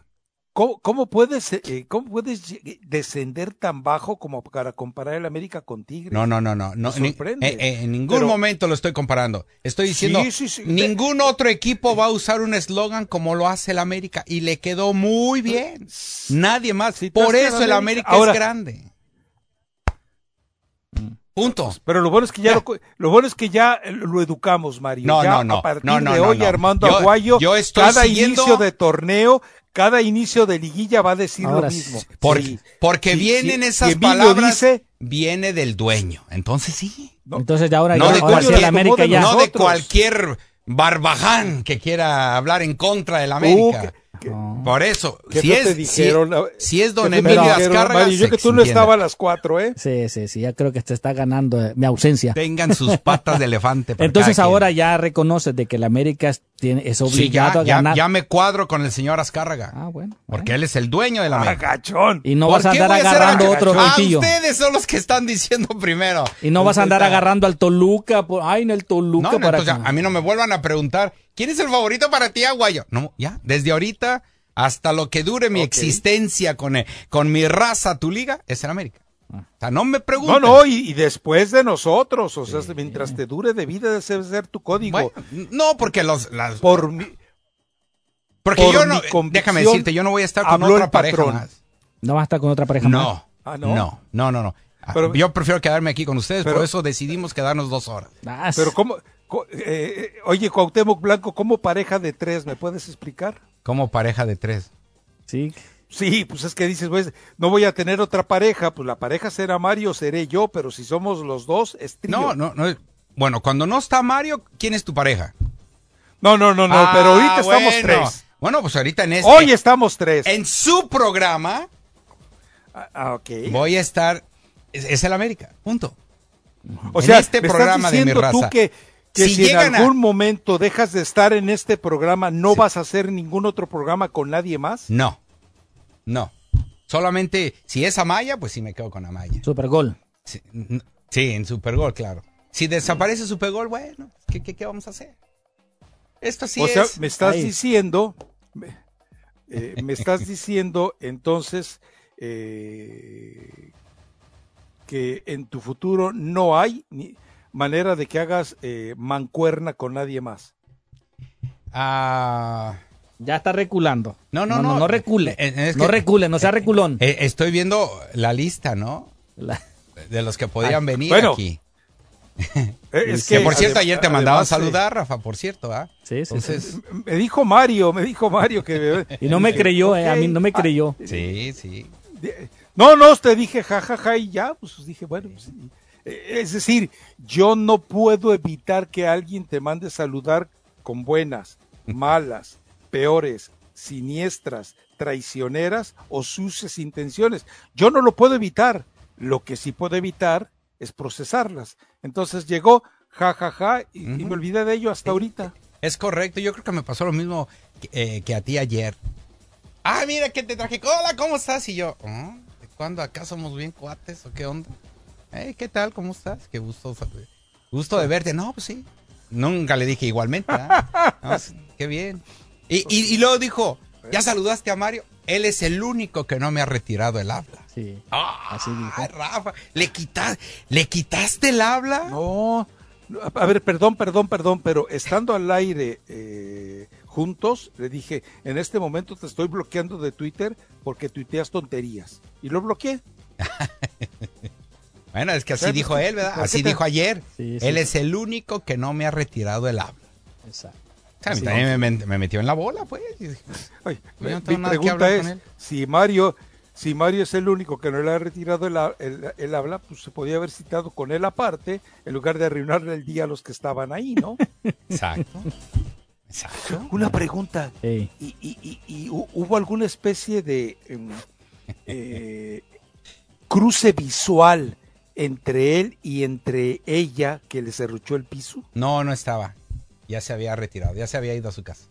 ¿Cómo, puedes, eh, ¿Cómo puedes descender tan bajo como para comparar el América con Tigres? No, no, no, no. no eh, eh, en ningún momento lo estoy comparando. Estoy diciendo, ningún otro equipo va a usar un eslogan como lo hace el América y le quedó muy bien. Nadie más. Por eso el América es grande. Punto. Pero lo bueno es que ya, Lo, bueno es que ya lo educamos, Mario. No, no, no. A partir de hoy, Armando Aguayo, cada inicio de torneo cada inicio de liguilla va a decir lo mismo. porque vienen esas palabras, viene del dueño. Entonces sí. Entonces ya ahora, no de cualquier, América ya. No de cualquier barbaján que quiera hablar en contra del América. Por eso, si es, si, es don Emilio Azcárraga. yo que tú no estabas a las cuatro, ¿eh? Sí, sí, sí, ya creo que te está ganando eh, mi ausencia. Tengan sus patas de elefante. Entonces ahora ya reconoces de que el América tiene, es obligado a ganar. Ya, me cuadro con el señor Azcárraga. Ah, bueno. Porque él es el dueño de la América. Y no vas a andar agarrando a otro Ah, ustedes son los que están diciendo primero. Y no vas a andar agarrando al Toluca. Por, ay, en el Toluca no, para entonces, a mí no me vuelvan a preguntar, ¿quién es el favorito para ti, Aguayo? No, ya, desde ahorita hasta lo que dure mi existencia con, con mi raza, tu liga, es el América. O sea, no me pregunten. No, no, y, después de nosotros, o sea, mientras te dure de vida debe ser tu código. no, porque los... Por mi, porque yo no, déjame decirte, yo no voy a estar con otra pareja más. ¿No vas a estar con otra pareja no, más? Ah, no, no, no, no, no. Pero, yo prefiero quedarme aquí con ustedes, por eso decidimos quedarnos dos horas. Ah, pero cómo, eh, oye, Cuauhtémoc Blanco, ¿cómo pareja de tres? ¿Me puedes explicar? ¿Cómo pareja de tres? Sí. Sí, pues es que dices, pues, no voy a tener otra pareja, pues la pareja será Mario, seré yo, pero si somos los dos, es trío. No, no, no. Bueno, cuando no está Mario, ¿quién es tu pareja? No, no, no, no, pero ahorita ah, estamos tres. Bueno, pues ahorita en este. Hoy estamos tres. En su programa. Ah, ah ok. Voy a estar. Es, el América, punto. O sea, este programa de mi raza. Tú que, que si, en algún momento dejas de estar en este programa, ¿no vas a hacer ningún otro programa con nadie más? No. No. Solamente si es Amaya, pues sí me quedo con Amaya. Supergol. Sí, sí en Supergol, claro. Si desaparece Supergol, bueno, ¿qué, qué, vamos a hacer? Esto sí o es. sea, me estás diciendo, eh, me estás diciendo entonces eh, que en tu futuro no hay ni manera de que hagas eh, mancuerna con nadie más. Ah. Ya está reculando. No, no, no. No, recule. no recule, no sea reculón. estoy viendo la lista, ¿no? De los que podían venir aquí. Es que, por cierto, ayer te mandaba a saludar, Rafa, por cierto, ¿ah? Sí, sí, Entonces... Me dijo Mario, me dijo Mario que... y no me creyó, eh, a mí no me creyó. Sí, sí. No, no, te dije jajaja ja, ja, y ya, pues dije, bueno, pues, eh, es decir, yo no puedo evitar que alguien te mande saludar con buenas, malas, peores, siniestras, traicioneras o sucias intenciones. Yo no lo puedo evitar. Lo que sí puedo evitar es procesarlas. Entonces llegó, ja, ja, ja, y, me olvidé de ello hasta ahorita. Es correcto, yo creo que me pasó lo mismo que, eh, a ti ayer. Ah, mira que te traje. Hola, ¿cómo estás? Y yo, oh, ¿cuándo acá somos bien cuates o qué onda? ¿qué tal? ¿Cómo estás? Qué gusto, gusto de verte. No, pues sí. Nunca le dije igualmente. qué bien. Y, y, luego dijo, ¿ya saludaste a Mario? Él es el único que no me ha retirado el habla. Sí. Ah, así dijo. Rafa, ¿le, ¿le quitaste el habla? No. A ver, perdón, perdón, perdón, pero estando al aire eh, juntos, le dije, en este momento te estoy bloqueando de Twitter porque tuiteas tonterías. Y lo bloqueé. Bueno, es que así dijo él, ¿verdad? Así dijo ayer. él es el único que no me ha retirado el habla. Exacto. A mí también me, metió en la bola, pues. mi pregunta es, si Mario, si Mario es el único que no le ha retirado el, habla, pues se podía haber citado con él aparte, en lugar de arruinarle el día a los que estaban ahí, ¿no? Exacto. Una pregunta. ¿Y, y, hubo alguna especie de em, eh, cruce visual entre él y entre ella que le cerruchó el piso? No, no estaba. Ya se había retirado, ya se había ido a su casa.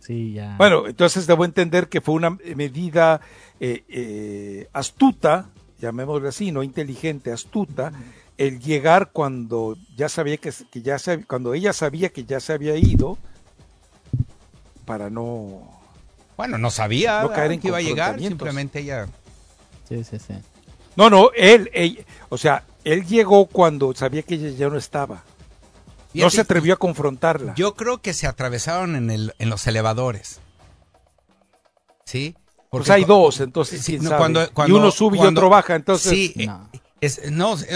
Sí, ya. Bueno, entonces debo entender que fue una medida eh, eh, astuta, llamémosle así, no inteligente, astuta, el llegar cuando ya sabía que, que ya se, cuando ella sabía que ya se había ido para no bueno no sabía no caer en que iba a llegar simplemente ella sí sí sí no, no, él, o sea, él llegó cuando sabía que ella ya no estaba. no se atrevió a confrontarla. Yo creo que se atravesaron en, el, en los elevadores. ¿Sí? Porque pues hay dos, entonces, y uno sube y otro baja, entonces... Sí, no.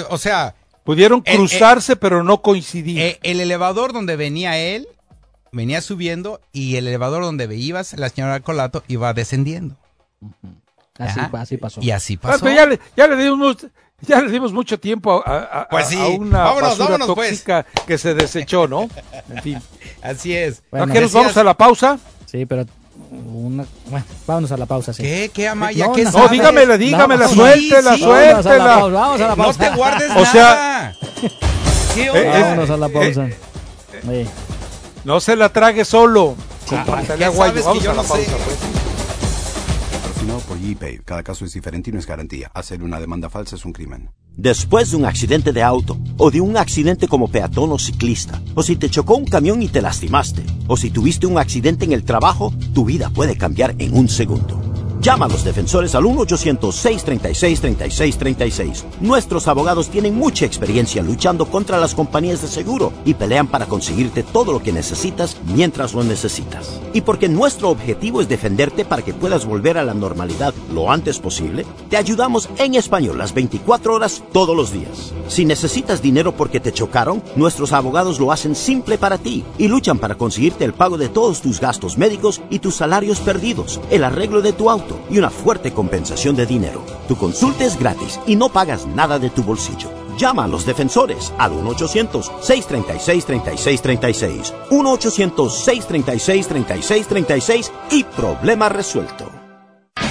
O sea... Pudieron cruzarse, pero no coincidir. Eh, el elevador donde venía él, venía subiendo, y el elevador donde ibas, la señora Colato, iba descendiendo. Así, pasó. Y así pasó. ya, le, ya, le dimos, ya le dimos mucho tiempo a, a, pues una vámonos, basura pues. tóxica que se desechó, ¿no? En fin. Así es. Bueno, ¿A nos vamos a la pausa? Sí, pero una... Bueno, vámonos a la pausa, sí. ¿Qué? ¿Qué, Amaya? No, ¿Qué no, dígamela, dígamela, no, suéltela, sí, suéltela. Vamos a la pausa. No te guardes o sea, ¿Qué onda? vámonos a la pausa. Eh, No se la trague solo. Ah, Vamos a la pausa, pues. Patrocinado por eBay. Cada caso es diferente y no es garantía. Hacer una demanda falsa es un crimen. Después de un accidente de auto, o de un accidente como peatón o ciclista, o si te chocó un camión y te lastimaste, o si tuviste un accidente en el trabajo, tu vida puede cambiar en un segundo. Llama a los defensores al 1-800-636-3636. Nuestros abogados tienen mucha experiencia luchando contra las compañías de seguro y pelean para conseguirte todo lo que necesitas mientras lo necesitas. Y porque nuestro objetivo es defenderte para que puedas volver a la normalidad lo antes posible, te ayudamos en español las 24 horas todos los días. Si necesitas dinero porque te chocaron, nuestros abogados lo hacen simple para ti y luchan para conseguirte el pago de todos tus gastos médicos y tus salarios perdidos, el arreglo de tu auto y una fuerte compensación de dinero. Tu consulta es gratis y no pagas nada de tu bolsillo. Llama a los defensores al 1-800-636-3636. 1-800-636-3636 y problema resuelto.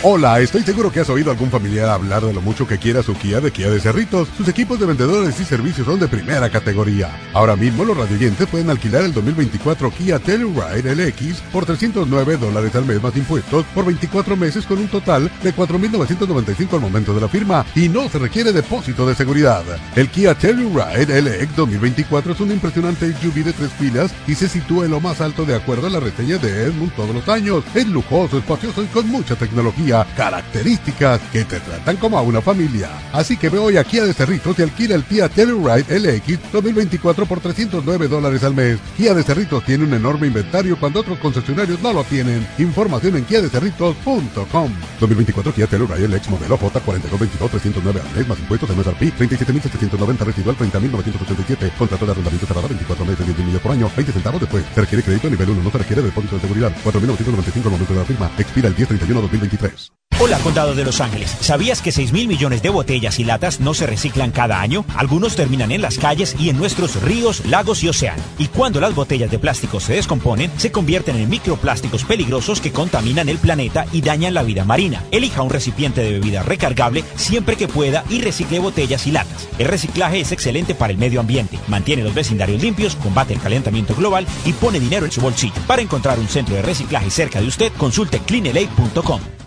Hola, estoy seguro que has oído algún familiar hablar de lo mucho que quiera su Kia de Kia de Cerritos. Sus equipos de vendedores y servicios son de primera categoría. Ahora mismo los radioyentes pueden alquilar el 2024 Kia Telluride LX por 309 dólares al mes más impuestos por 24 meses con un total de 4.995 al momento de la firma y no se requiere depósito de seguridad. El Kia Telluride LX 2024 es un impresionante SUV de tres filas y se sitúa en lo más alto de acuerdo a la reseña de Edmund todos los años. Es lujoso, espacioso y con mucha tecnología características que te tratan como a una familia. Así que ve hoy a de Cerritos y alquila el Kia Telluride LX 2024 por 309 dólares al mes. Kia de Cerritos tiene un enorme inventario cuando otros concesionarios no lo tienen. Información en kiadecerritos.com 2024 Kia Telluride LX modelo J4222 309 al mes más impuestos en MSRP 37.790 residual 30.987 contrato de arrendamiento cerrado 24 meses 10 millas por año 20 centavos después se requiere crédito a nivel 1 no se requiere depósito de seguridad 4.995 al momento de la firma expira el 1031 2023 Hola, Condado de Los Ángeles. ¿Sabías que 6 mil millones de botellas y latas no se reciclan cada año? Algunos terminan en las calles y en nuestros ríos, lagos y océanos. Y cuando las botellas de plástico se descomponen, se convierten en microplásticos peligrosos que contaminan el planeta y dañan la vida marina. Elija un recipiente de bebida recargable siempre que pueda y recicle botellas y latas. El reciclaje es excelente para el medio ambiente, mantiene los vecindarios limpios, combate el calentamiento global y pone dinero en su bolsillo. Para encontrar un centro de reciclaje cerca de usted, consulte cleanla.com.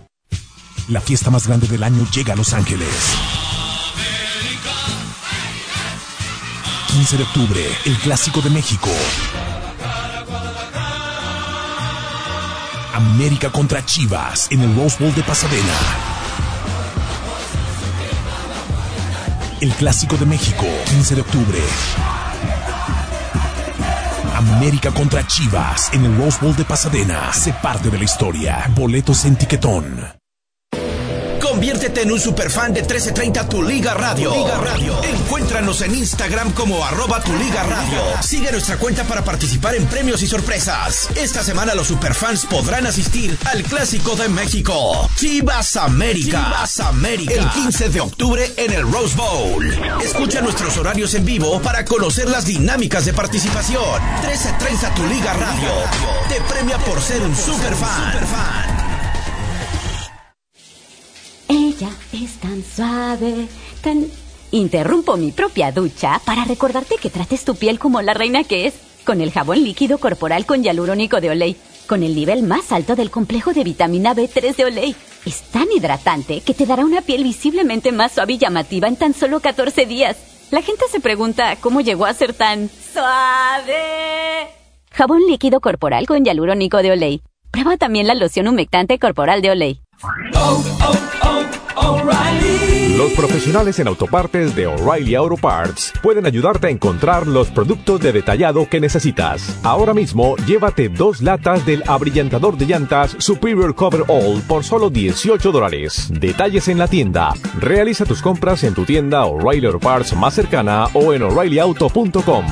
La fiesta más grande del año llega a Los Ángeles. 15 de octubre, el Clásico de México. América contra Chivas en el Rose Bowl de Pasadena. El Clásico de México, 15 de octubre. América contra Chivas en el Rose Bowl de Pasadena. Se parte de la historia. Boletos en tiquetón. Conviértete en un superfan de 1330 Tu Liga Radio. Liga Radio. Encuéntranos en Instagram como arroba Tu Liga Radio. Sigue nuestra cuenta para participar en premios y sorpresas. Esta semana los superfans podrán asistir al Clásico de México. Chivas América. Chivas América. El 15 de octubre en el Rose Bowl. Escucha nuestros horarios en vivo para conocer las dinámicas de participación. 1330 Tu Liga Radio. Te premia por ser un superfan. Superfan. Es tan suave, tan... Interrumpo mi propia ducha para recordarte que trates tu piel como la reina que es, con el jabón líquido corporal con hialurónico de Olay, con el nivel más alto del complejo de vitamina B3 de Olay. Es tan hidratante que te dará una piel visiblemente más suave y llamativa en tan solo 14 días. La gente se pregunta cómo llegó a ser tan suave. Jabón líquido corporal con hialurónico de Olay. Prueba también la loción humectante corporal de Olay. Los profesionales en autopartes de O'Reilly Auto Parts pueden ayudarte a encontrar los productos de detallado que necesitas. Ahora mismo, llévate dos latas del abrillantador de llantas Superior Cover All por solo 18 dólares. Detalles en la tienda. Realiza tus compras en tu tienda O'Reilly Auto Parts más cercana o en o'ReillyAuto.com.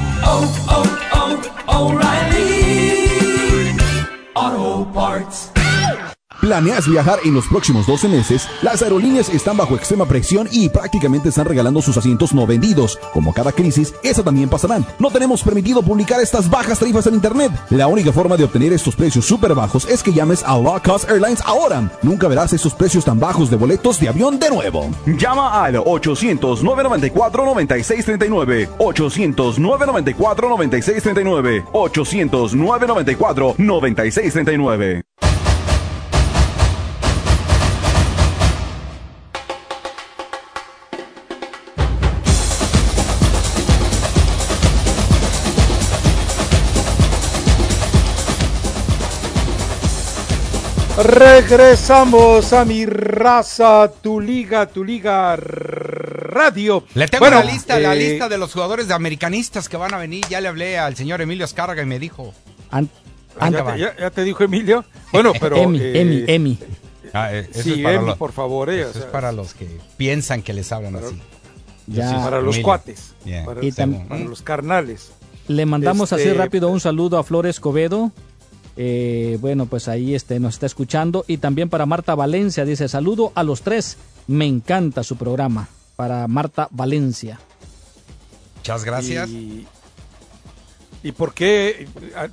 ¿Planeas viajar en los próximos 12 meses? Las aerolíneas están bajo extrema presión y prácticamente están regalando sus asientos no vendidos. Como cada crisis, esa también pasará. No tenemos permitido publicar estas bajas tarifas en internet. La única forma de obtener estos precios súper bajos es que llames a Low Cost Airlines ahora. Nunca verás esos precios tan bajos de boletos de avión de nuevo. Llama al 800-994-9639. 800-994-9639. 800-994-9639. Regresamos a mi raza, tu liga, tu liga radio. Le tengo la lista, la eh, lista de los jugadores de americanistas que van a venir. Ya le hablé al señor Emilio Escarga y me dijo. Ah, ya, te, dijo Emilio. Bueno, pero. Emi, eh, Emi, Emi. Ah, eh, sí, Emi, por favor. eso es para los que piensan que les hablan así. Ya. para los cuates. Para, y para, los carnales. Le mandamos así este, rápido un saludo a Flores Covedo, eh, bueno, pues ahí este, nos está escuchando. Y también para Marta Valencia, dice, saludo a los tres, me encanta su programa. Para Marta Valencia. Muchas gracias. Y, por qué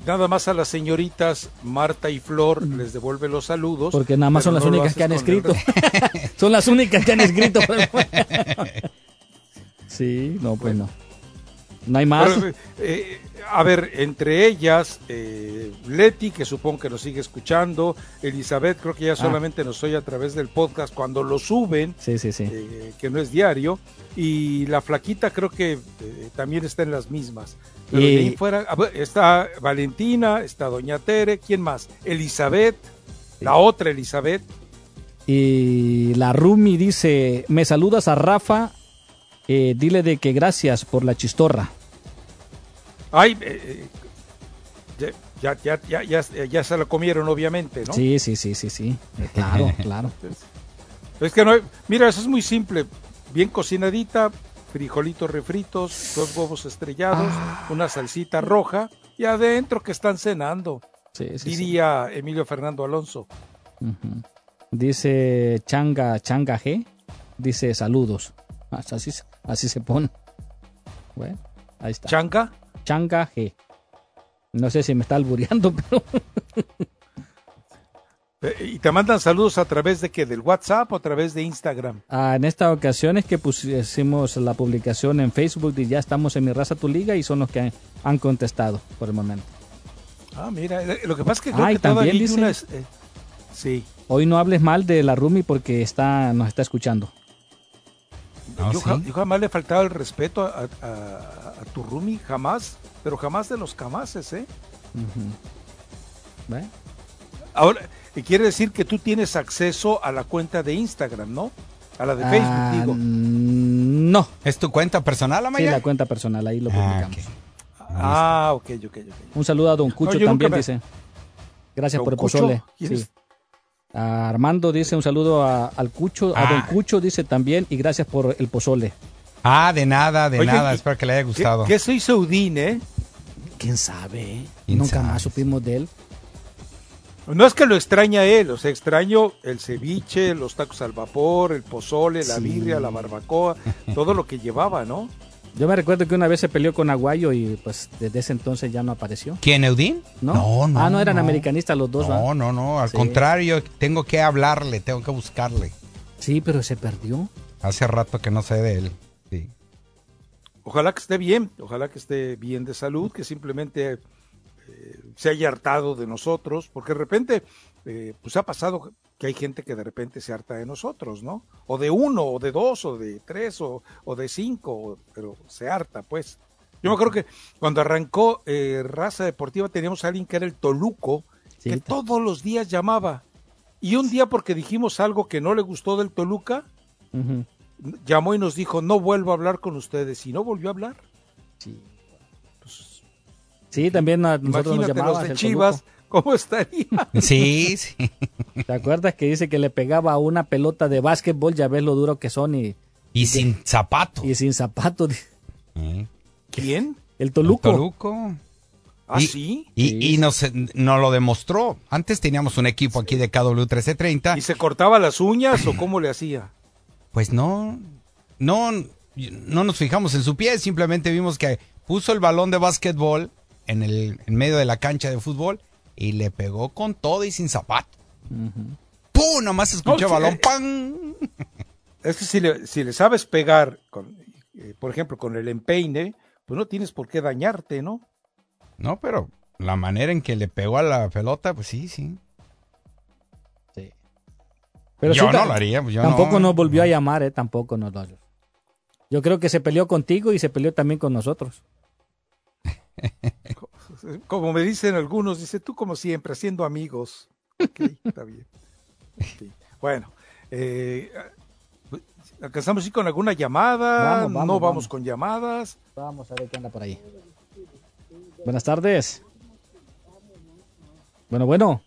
nada más a las señoritas Marta y Flor les devuelve los saludos? Porque nada más son las únicas que han escrito. son las únicas que han escrito. sí, no, pues no. No hay más. Eh, a ver, entre ellas, eh, Leti, que supongo que nos sigue escuchando, Elizabeth, creo que ya ah. solamente nos oye a través del podcast cuando lo suben, sí, sí, sí. Eh, que no es diario, y la flaquita creo que eh, también está en las mismas. Pero de ahí fuera, está Valentina, está Doña Tere, ¿quién más? Elizabeth, la otra Elizabeth. Y la Rumi dice, me saludas a Rafa, dile de que gracias por la chistorra. Ay, eh, eh, ya, ya, ya, ya, ya se lo comieron, obviamente, ¿no? Sí, sí, sí, sí, sí. Claro, claro. Es que no mira, eso es muy simple. Bien cocinadita, frijolitos refritos, dos huevos estrellados, ah. una salsita roja y adentro que están cenando. Sí, sí, diría Emilio Fernando Alonso. Dice Changa, Changa G. Dice saludos. Así, así se pone. Bueno, ahí está. ¿Changa? Changa G. No sé si me está albureando, pero. Eh, ¿Y te mandan saludos a través de qué? ¿Del WhatsApp o a través de Instagram? Ah, en esta ocasión es que pusimos la publicación en Facebook y ya estamos en Mi Raza Tu Liga y son los que han, contestado por el momento. Ah, mira, eh, lo que pasa es que creo que también dice, eh, sí. Hoy no hables mal de la Rumi porque está, nos está escuchando. Ah, yo, jamás le he faltado el respeto a, tu Rumi, jamás, pero jamás de los camases, ¿eh? Ahora, quiere decir que tú tienes acceso a la cuenta de Instagram, ¿no? A la de Facebook, ah, digo. No. ¿Es tu cuenta personal, Amaya? Sí, la cuenta personal, ahí lo ah, publicamos. Ah, ok, ok, ok. Un saludo a Don Cucho también, dice. Gracias por el pozole. Armando dice un saludo al Cucho, a Don Cucho dice también y gracias por el pozole. Ah, de nada, de nada, espero que le haya gustado. ¿Qué, soy Saudín, eh? ¿Quién sabe? Nunca más supimos de él. No es que lo extraña él, o sea, extraño el ceviche, los tacos al vapor, el pozole, la birria, la barbacoa, todo lo que llevaba, ¿no? Yo me recuerdo que una vez se peleó con Aguayo y pues desde ese entonces ya no apareció. ¿Quién, Eudín? No, no. Ah, no eran americanistas los dos, No, no, no, al contrario, tengo que hablarle, tengo que buscarle. Sí, pero se perdió. Hace rato que no sé de él. Ojalá que esté bien, ojalá que esté bien de salud, que simplemente eh, se haya hartado de nosotros, porque de repente eh, pues ha pasado que hay gente que de repente se harta de nosotros, ¿no? O de uno, o de dos, o de tres, o, de cinco, pero se harta, pues. Yo me acuerdo que cuando arrancó eh, Raza Deportiva teníamos a alguien que era el Toluco, que todos los días llamaba. Y un día porque dijimos algo que no le gustó del Toluca, llamó y nos dijo, no vuelvo a hablar con ustedes. Y no volvió a hablar. Sí. Pues, sí, también nosotros nos los de Chivas. ¿Cómo estaría? Sí, sí. ¿Te acuerdas que dice que le pegaba a una pelota de básquetbol? Ya ves lo duro que son y... Y sin zapato. Y sin zapato. ¿Quién? El Toluco. El Toluco. ¿Ah, y, sí? Y, y nos, nos lo demostró. Antes teníamos un equipo aquí de KW1330. ¿Y se cortaba las uñas o cómo le hacía? Pues no, no, no nos fijamos en su pie, simplemente vimos que puso el balón de básquetbol en el en medio de la cancha de fútbol y le pegó con todo y sin zapato. ¡Pum! Nomás escuché No, balón, eh, ¡pam! Es que si le, si le sabes pegar, con, eh, por ejemplo, con el empeine, pues no tienes por qué dañarte, ¿no? No, pero la manera en que le pegó a la pelota, pues sí, sí. Pero yo sí, no lo haría, yo tampoco no. nos volvió a llamar, ¿eh? Tampoco nos lo... Yo creo que se peleó contigo y se peleó también con nosotros. Como me dicen algunos, dice tú como siempre, haciendo amigos. Ok, está bien. Bueno, eh, ¿alcanzamos ir con alguna llamada? Vamos, vamos, no vamos, vamos. con llamadas. Vamos a ver qué anda por ahí. Buenas tardes. Bueno, bueno.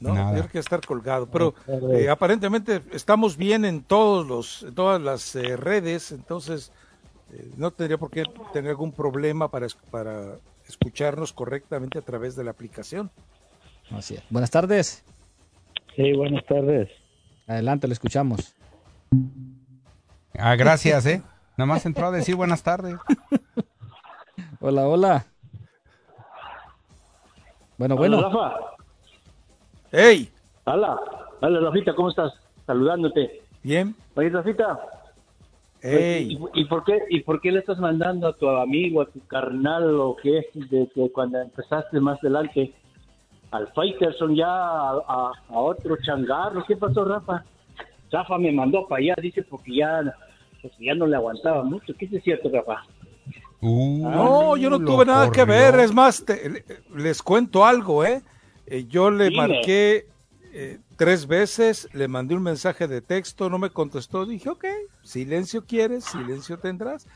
No, Nada. que estar colgado. Pero eh, aparentemente estamos bien en todos los, en todas las eh, redes, entonces eh, no tendría por qué tener algún problema para, para escucharnos correctamente a través de la aplicación. Así es. Buenas tardes. Sí, buenas tardes. Adelante, lo escuchamos. Ah, gracias, ¿eh? Nada más entró a decir buenas tardes. Hola, hola. Bueno, bueno. Hola, Rafa. ¡Hey! Hola. Hola, Rafita, ¿cómo estás? Saludándote. Bien. Oye, Rafita. ¡Ey! ¿Y, y por qué, ¿Y por qué le estás mandando a tu amigo, a tu carnal o qué, de que cuando empezaste más adelante al Faitelson ya a, a- a otro changarro? ¿Qué pasó, Rafa? Rafa me mandó para allá, dice, porque ya, pues, ya no le aguantaba mucho. ¿Qué es cierto, Rafa? No, yo no tuve nada que ver. Es más, te- le- les cuento algo, ¿eh? Eh, yo le Dime. marqué eh, tres veces, le mandé un mensaje de texto, no me contestó. Dije, ok, silencio quieres, silencio tendrás.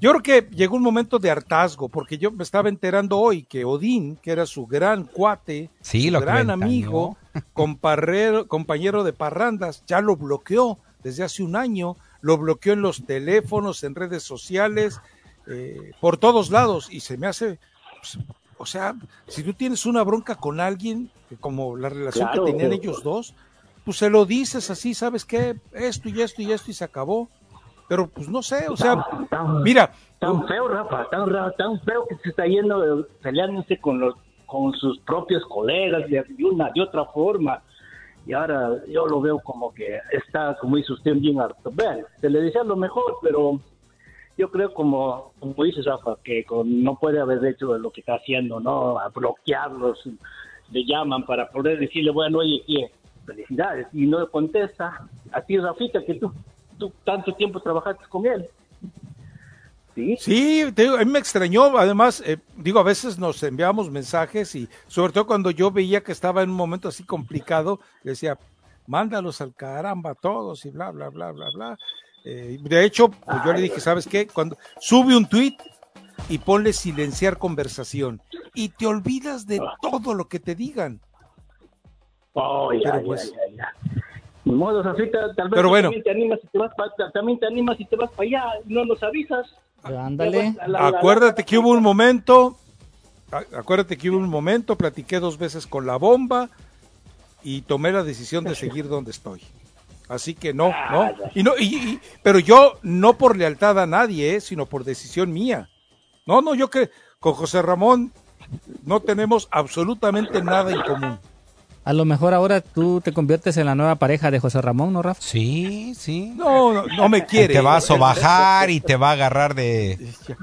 Yo creo que llegó un momento de hartazgo, porque yo me estaba enterando hoy que Odín, que era su gran cuate, Sí, su lo gran amigo, comparrero- compañero de parrandas, ya lo bloqueó desde hace un año, lo bloqueó en los teléfonos, en redes sociales, eh, por todos lados, y se me hace, pues, o sea, si tú tienes una bronca con alguien, que como la relación Claro, que tenían pero- ellos dos, pues se lo dices así, ¿sabes qué? Esto y esto y esto y se acabó. Pero pues no sé, o sea, mira, Tan feo, Rafa, tan, tan feo que se está yendo eh, peleándose con los con sus propios colegas de, una de otra forma. Y ahora yo lo veo como que está, como dice usted, bien harto. Vean, se le desea lo mejor, pero yo creo como, como dice Rafa, que con- no puede haber hecho lo que está haciendo, ¿no? A bloquearlos, le llaman para poder decirle, bueno, oye, ¿qué? felicidades, y no contesta. A ti, Rafita, que tú, tú tanto tiempo trabajaste con él. Sí, te digo, a mí me extrañó, además, eh, digo, a veces nos enviamos mensajes y sobre todo cuando yo veía que estaba en un momento así complicado, le decía, mándalos al caramba todos y bla, bla, bla, bla, bla. Eh, de hecho, pues yo le dije, ¿sabes qué? Cuando sube un tweet y ponle silenciar conversación y te olvidas de todo lo que te digan. Oh, ya, Pero ya, pues- ya, ya. Ni modo, Rafita, tal vez Pero bueno. también te animas y te vas pa- también te animas y te vas para allá, y no nos avisas. Ándale. La- la- la- Acuérdate que hubo un momento, acuérdate que hubo un momento, platiqué dos veces con la bomba y tomé la decisión de seguir donde estoy. Así que no, no. Y no y, y- pero yo no por lealtad a nadie, eh, sino por decisión mía. No, no, yo que con José Ramón no tenemos absolutamente nada en común. A lo mejor ahora tú te conviertes en la nueva pareja de José Ramón, ¿no, Rafa? Sí, sí. No, no, no me quiere. Te va a sobajar y te va a agarrar de,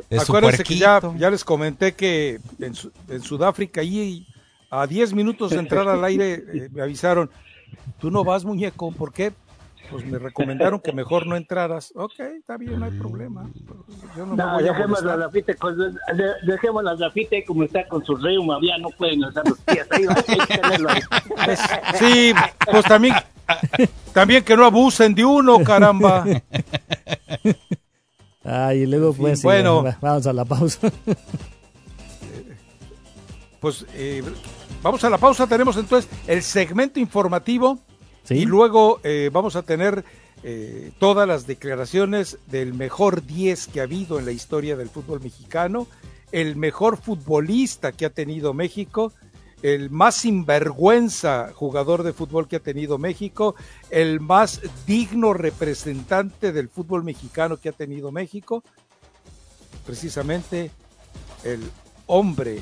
de su Acuérdense que ya, les comenté que en Sudáfrica, ahí a 10 minutos de entrar al aire, eh, me avisaron, tú no vas, muñeco, ¿por qué? Pues me recomendaron que mejor no entraras. Ok, está bien, no hay problema. Yo no me No, voy a dejemos la de- dejemos la ahí como está con su reuma, ya no pueden alzar los pies. Ahí, hay que tenerlo ahí. Sí, pues también, también que no abusen de uno, caramba. Ay, y luego pues, sí, bueno. va- vamos a la pausa. Pues eh, vamos a la pausa, tenemos entonces el segmento informativo y luego eh, vamos a tener eh, todas las declaraciones del mejor 10 que ha habido en la historia del fútbol mexicano el mejor futbolista que ha tenido México, el más sinvergüenza jugador de fútbol que ha tenido México, el más digno representante del fútbol mexicano que ha tenido México, precisamente el hombre